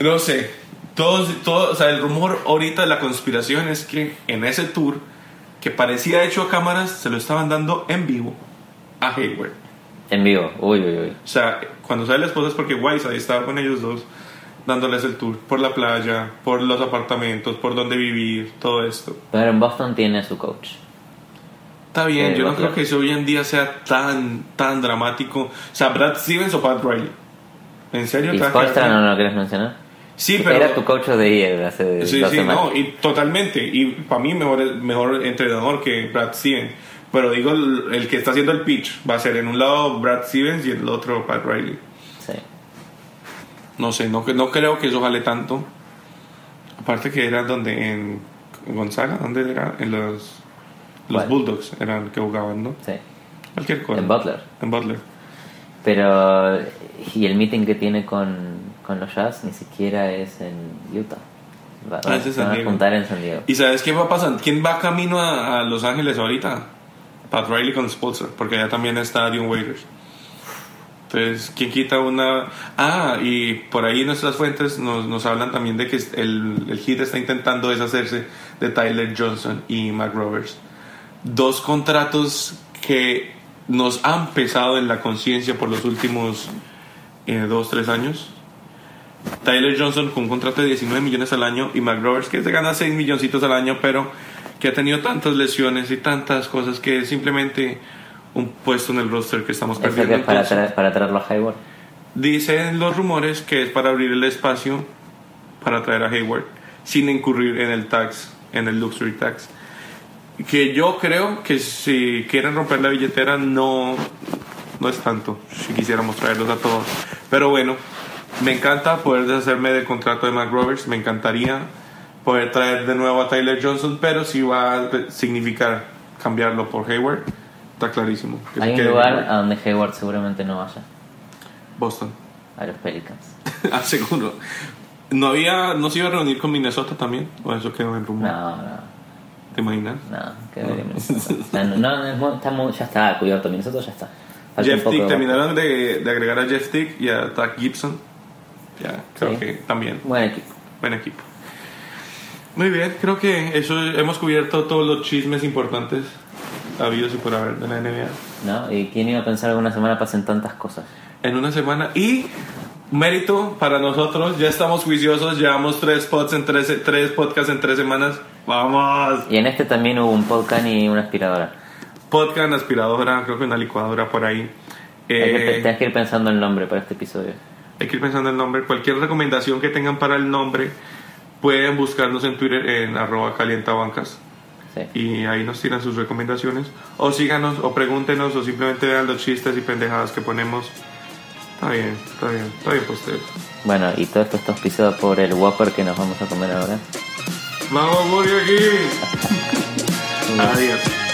no sé. Todos, todo, o sea, el rumor ahorita de la conspiración es que en ese tour, que parecía hecho a cámaras, se lo estaban dando en vivo a Hayward. En vivo, uy, uy, uy. O sea, cuando sale la esposa es porque Whiteside estaba con ellos dos dándoles el tour por la playa, por los apartamentos, por dónde vivir, todo esto. Pero en Boston tiene su coach. Está bien, Eh, yo no creo que eso hoy en día sea tan, tan dramático. O sea, Brad Stevens o Pat Riley. ¿En serio? ¿Y te vas a Spoelstra quedar no lo querés mencionar? Sí, pero... Era tu coach de ayer hace Sí, sí, semanas. no, y totalmente. Y para mí mejor, mejor entrenador que Brad Stevens. Pero digo, el, el que está haciendo el pitch va a ser en un lado Brad Stevens y en el otro Pat Riley. Sí. No sé, no, no creo que eso vale tanto. Aparte que era donde en Gonzaga, ¿dónde era? En los, los ¿Cuál? Bulldogs eran que jugaban, ¿no? Sí. Cualquier cosa. En Butler. En Butler. Pero. Y el meeting que tiene con, con los Jazz ni siquiera es en Utah. Va, Ah, es San a Diego. juntar en San Diego. ¿Y sabes qué va pasando? ¿Quién va camino a, a Los Ángeles ahorita? Pat Riley con Sponsor, porque allá también está Dion Waiters. Entonces, ¿quién quita una...? Ah, y por ahí nuestras fuentes nos, nos hablan también de que el, el Heat está intentando deshacerse de Tyler Johnson y Mac Roberts. Dos contratos que nos han pesado en la conciencia por los últimos eh, dos, tres años. Tyler Johnson con un contrato de 19 millones al año y Mac Roberts que se gana 6 milloncitos al año, pero que ha tenido tantas lesiones y tantas cosas que es simplemente un puesto en el roster que estamos perdiendo. que es para, Entonces, traer, para traerlo a Hayward. Dicen los rumores que es para abrir el espacio para traer a Hayward sin incurrir en el tax, en el luxury tax. Que yo creo que si quieren romper la billetera no, no es tanto, si quisiéramos traerlos a todos. Pero bueno, me encanta poder deshacerme del contrato de Mac Roberts, me encantaría poder traer de nuevo a Tyler Johnson, pero si va a significar cambiarlo por Hayward, está clarísimo. que Hay un lugar Hayward. a donde Hayward seguramente no vaya. Boston. A los Pelicans. Ah, seguro. ¿No, había, ¿No se iba a reunir con Minnesota también? ¿O eso quedó en rumor? No, no. ¿Te imaginas? No, que ver Minnesota. No, no, no, está muy- ya está cubierto. Minnesota ya está. Falta Jeff Tick, terminaron de, de agregar a Jeff Tick y a Doug Gibson. Ya, creo Sí. que también. Buen equipo. Buen equipo. Muy bien, creo que eso hemos cubierto todos los chismes importantes habidos y por haber de la NBA ¿No? ¿Y quién iba a pensar que una semana pasen tantas cosas? en una semana. Y mérito para nosotros, ya estamos juiciosos, llevamos tres, pods en tres, tres podcasts en tres semanas. ¡Vamos! Y en este también hubo un podcast y una aspiradora. Podcast, aspiradora, creo que una licuadora por ahí. Eh, tenés que ir pensando el nombre para este episodio. Hay que ir pensando el nombre. Cualquier recomendación que tengan para el nombre, pueden buscarnos en Twitter en arroba calientabancas. Sí. Y ahí nos tiran sus recomendaciones. O síganos, o pregúntenos, o simplemente vean los chistes y pendejadas que ponemos. Está bien, está bien, está bien pues ustedes. Bueno, y todo esto está auspiciado por el Whopper que nos vamos a comer ahora. ¡Vamos, Burger King! Adiós.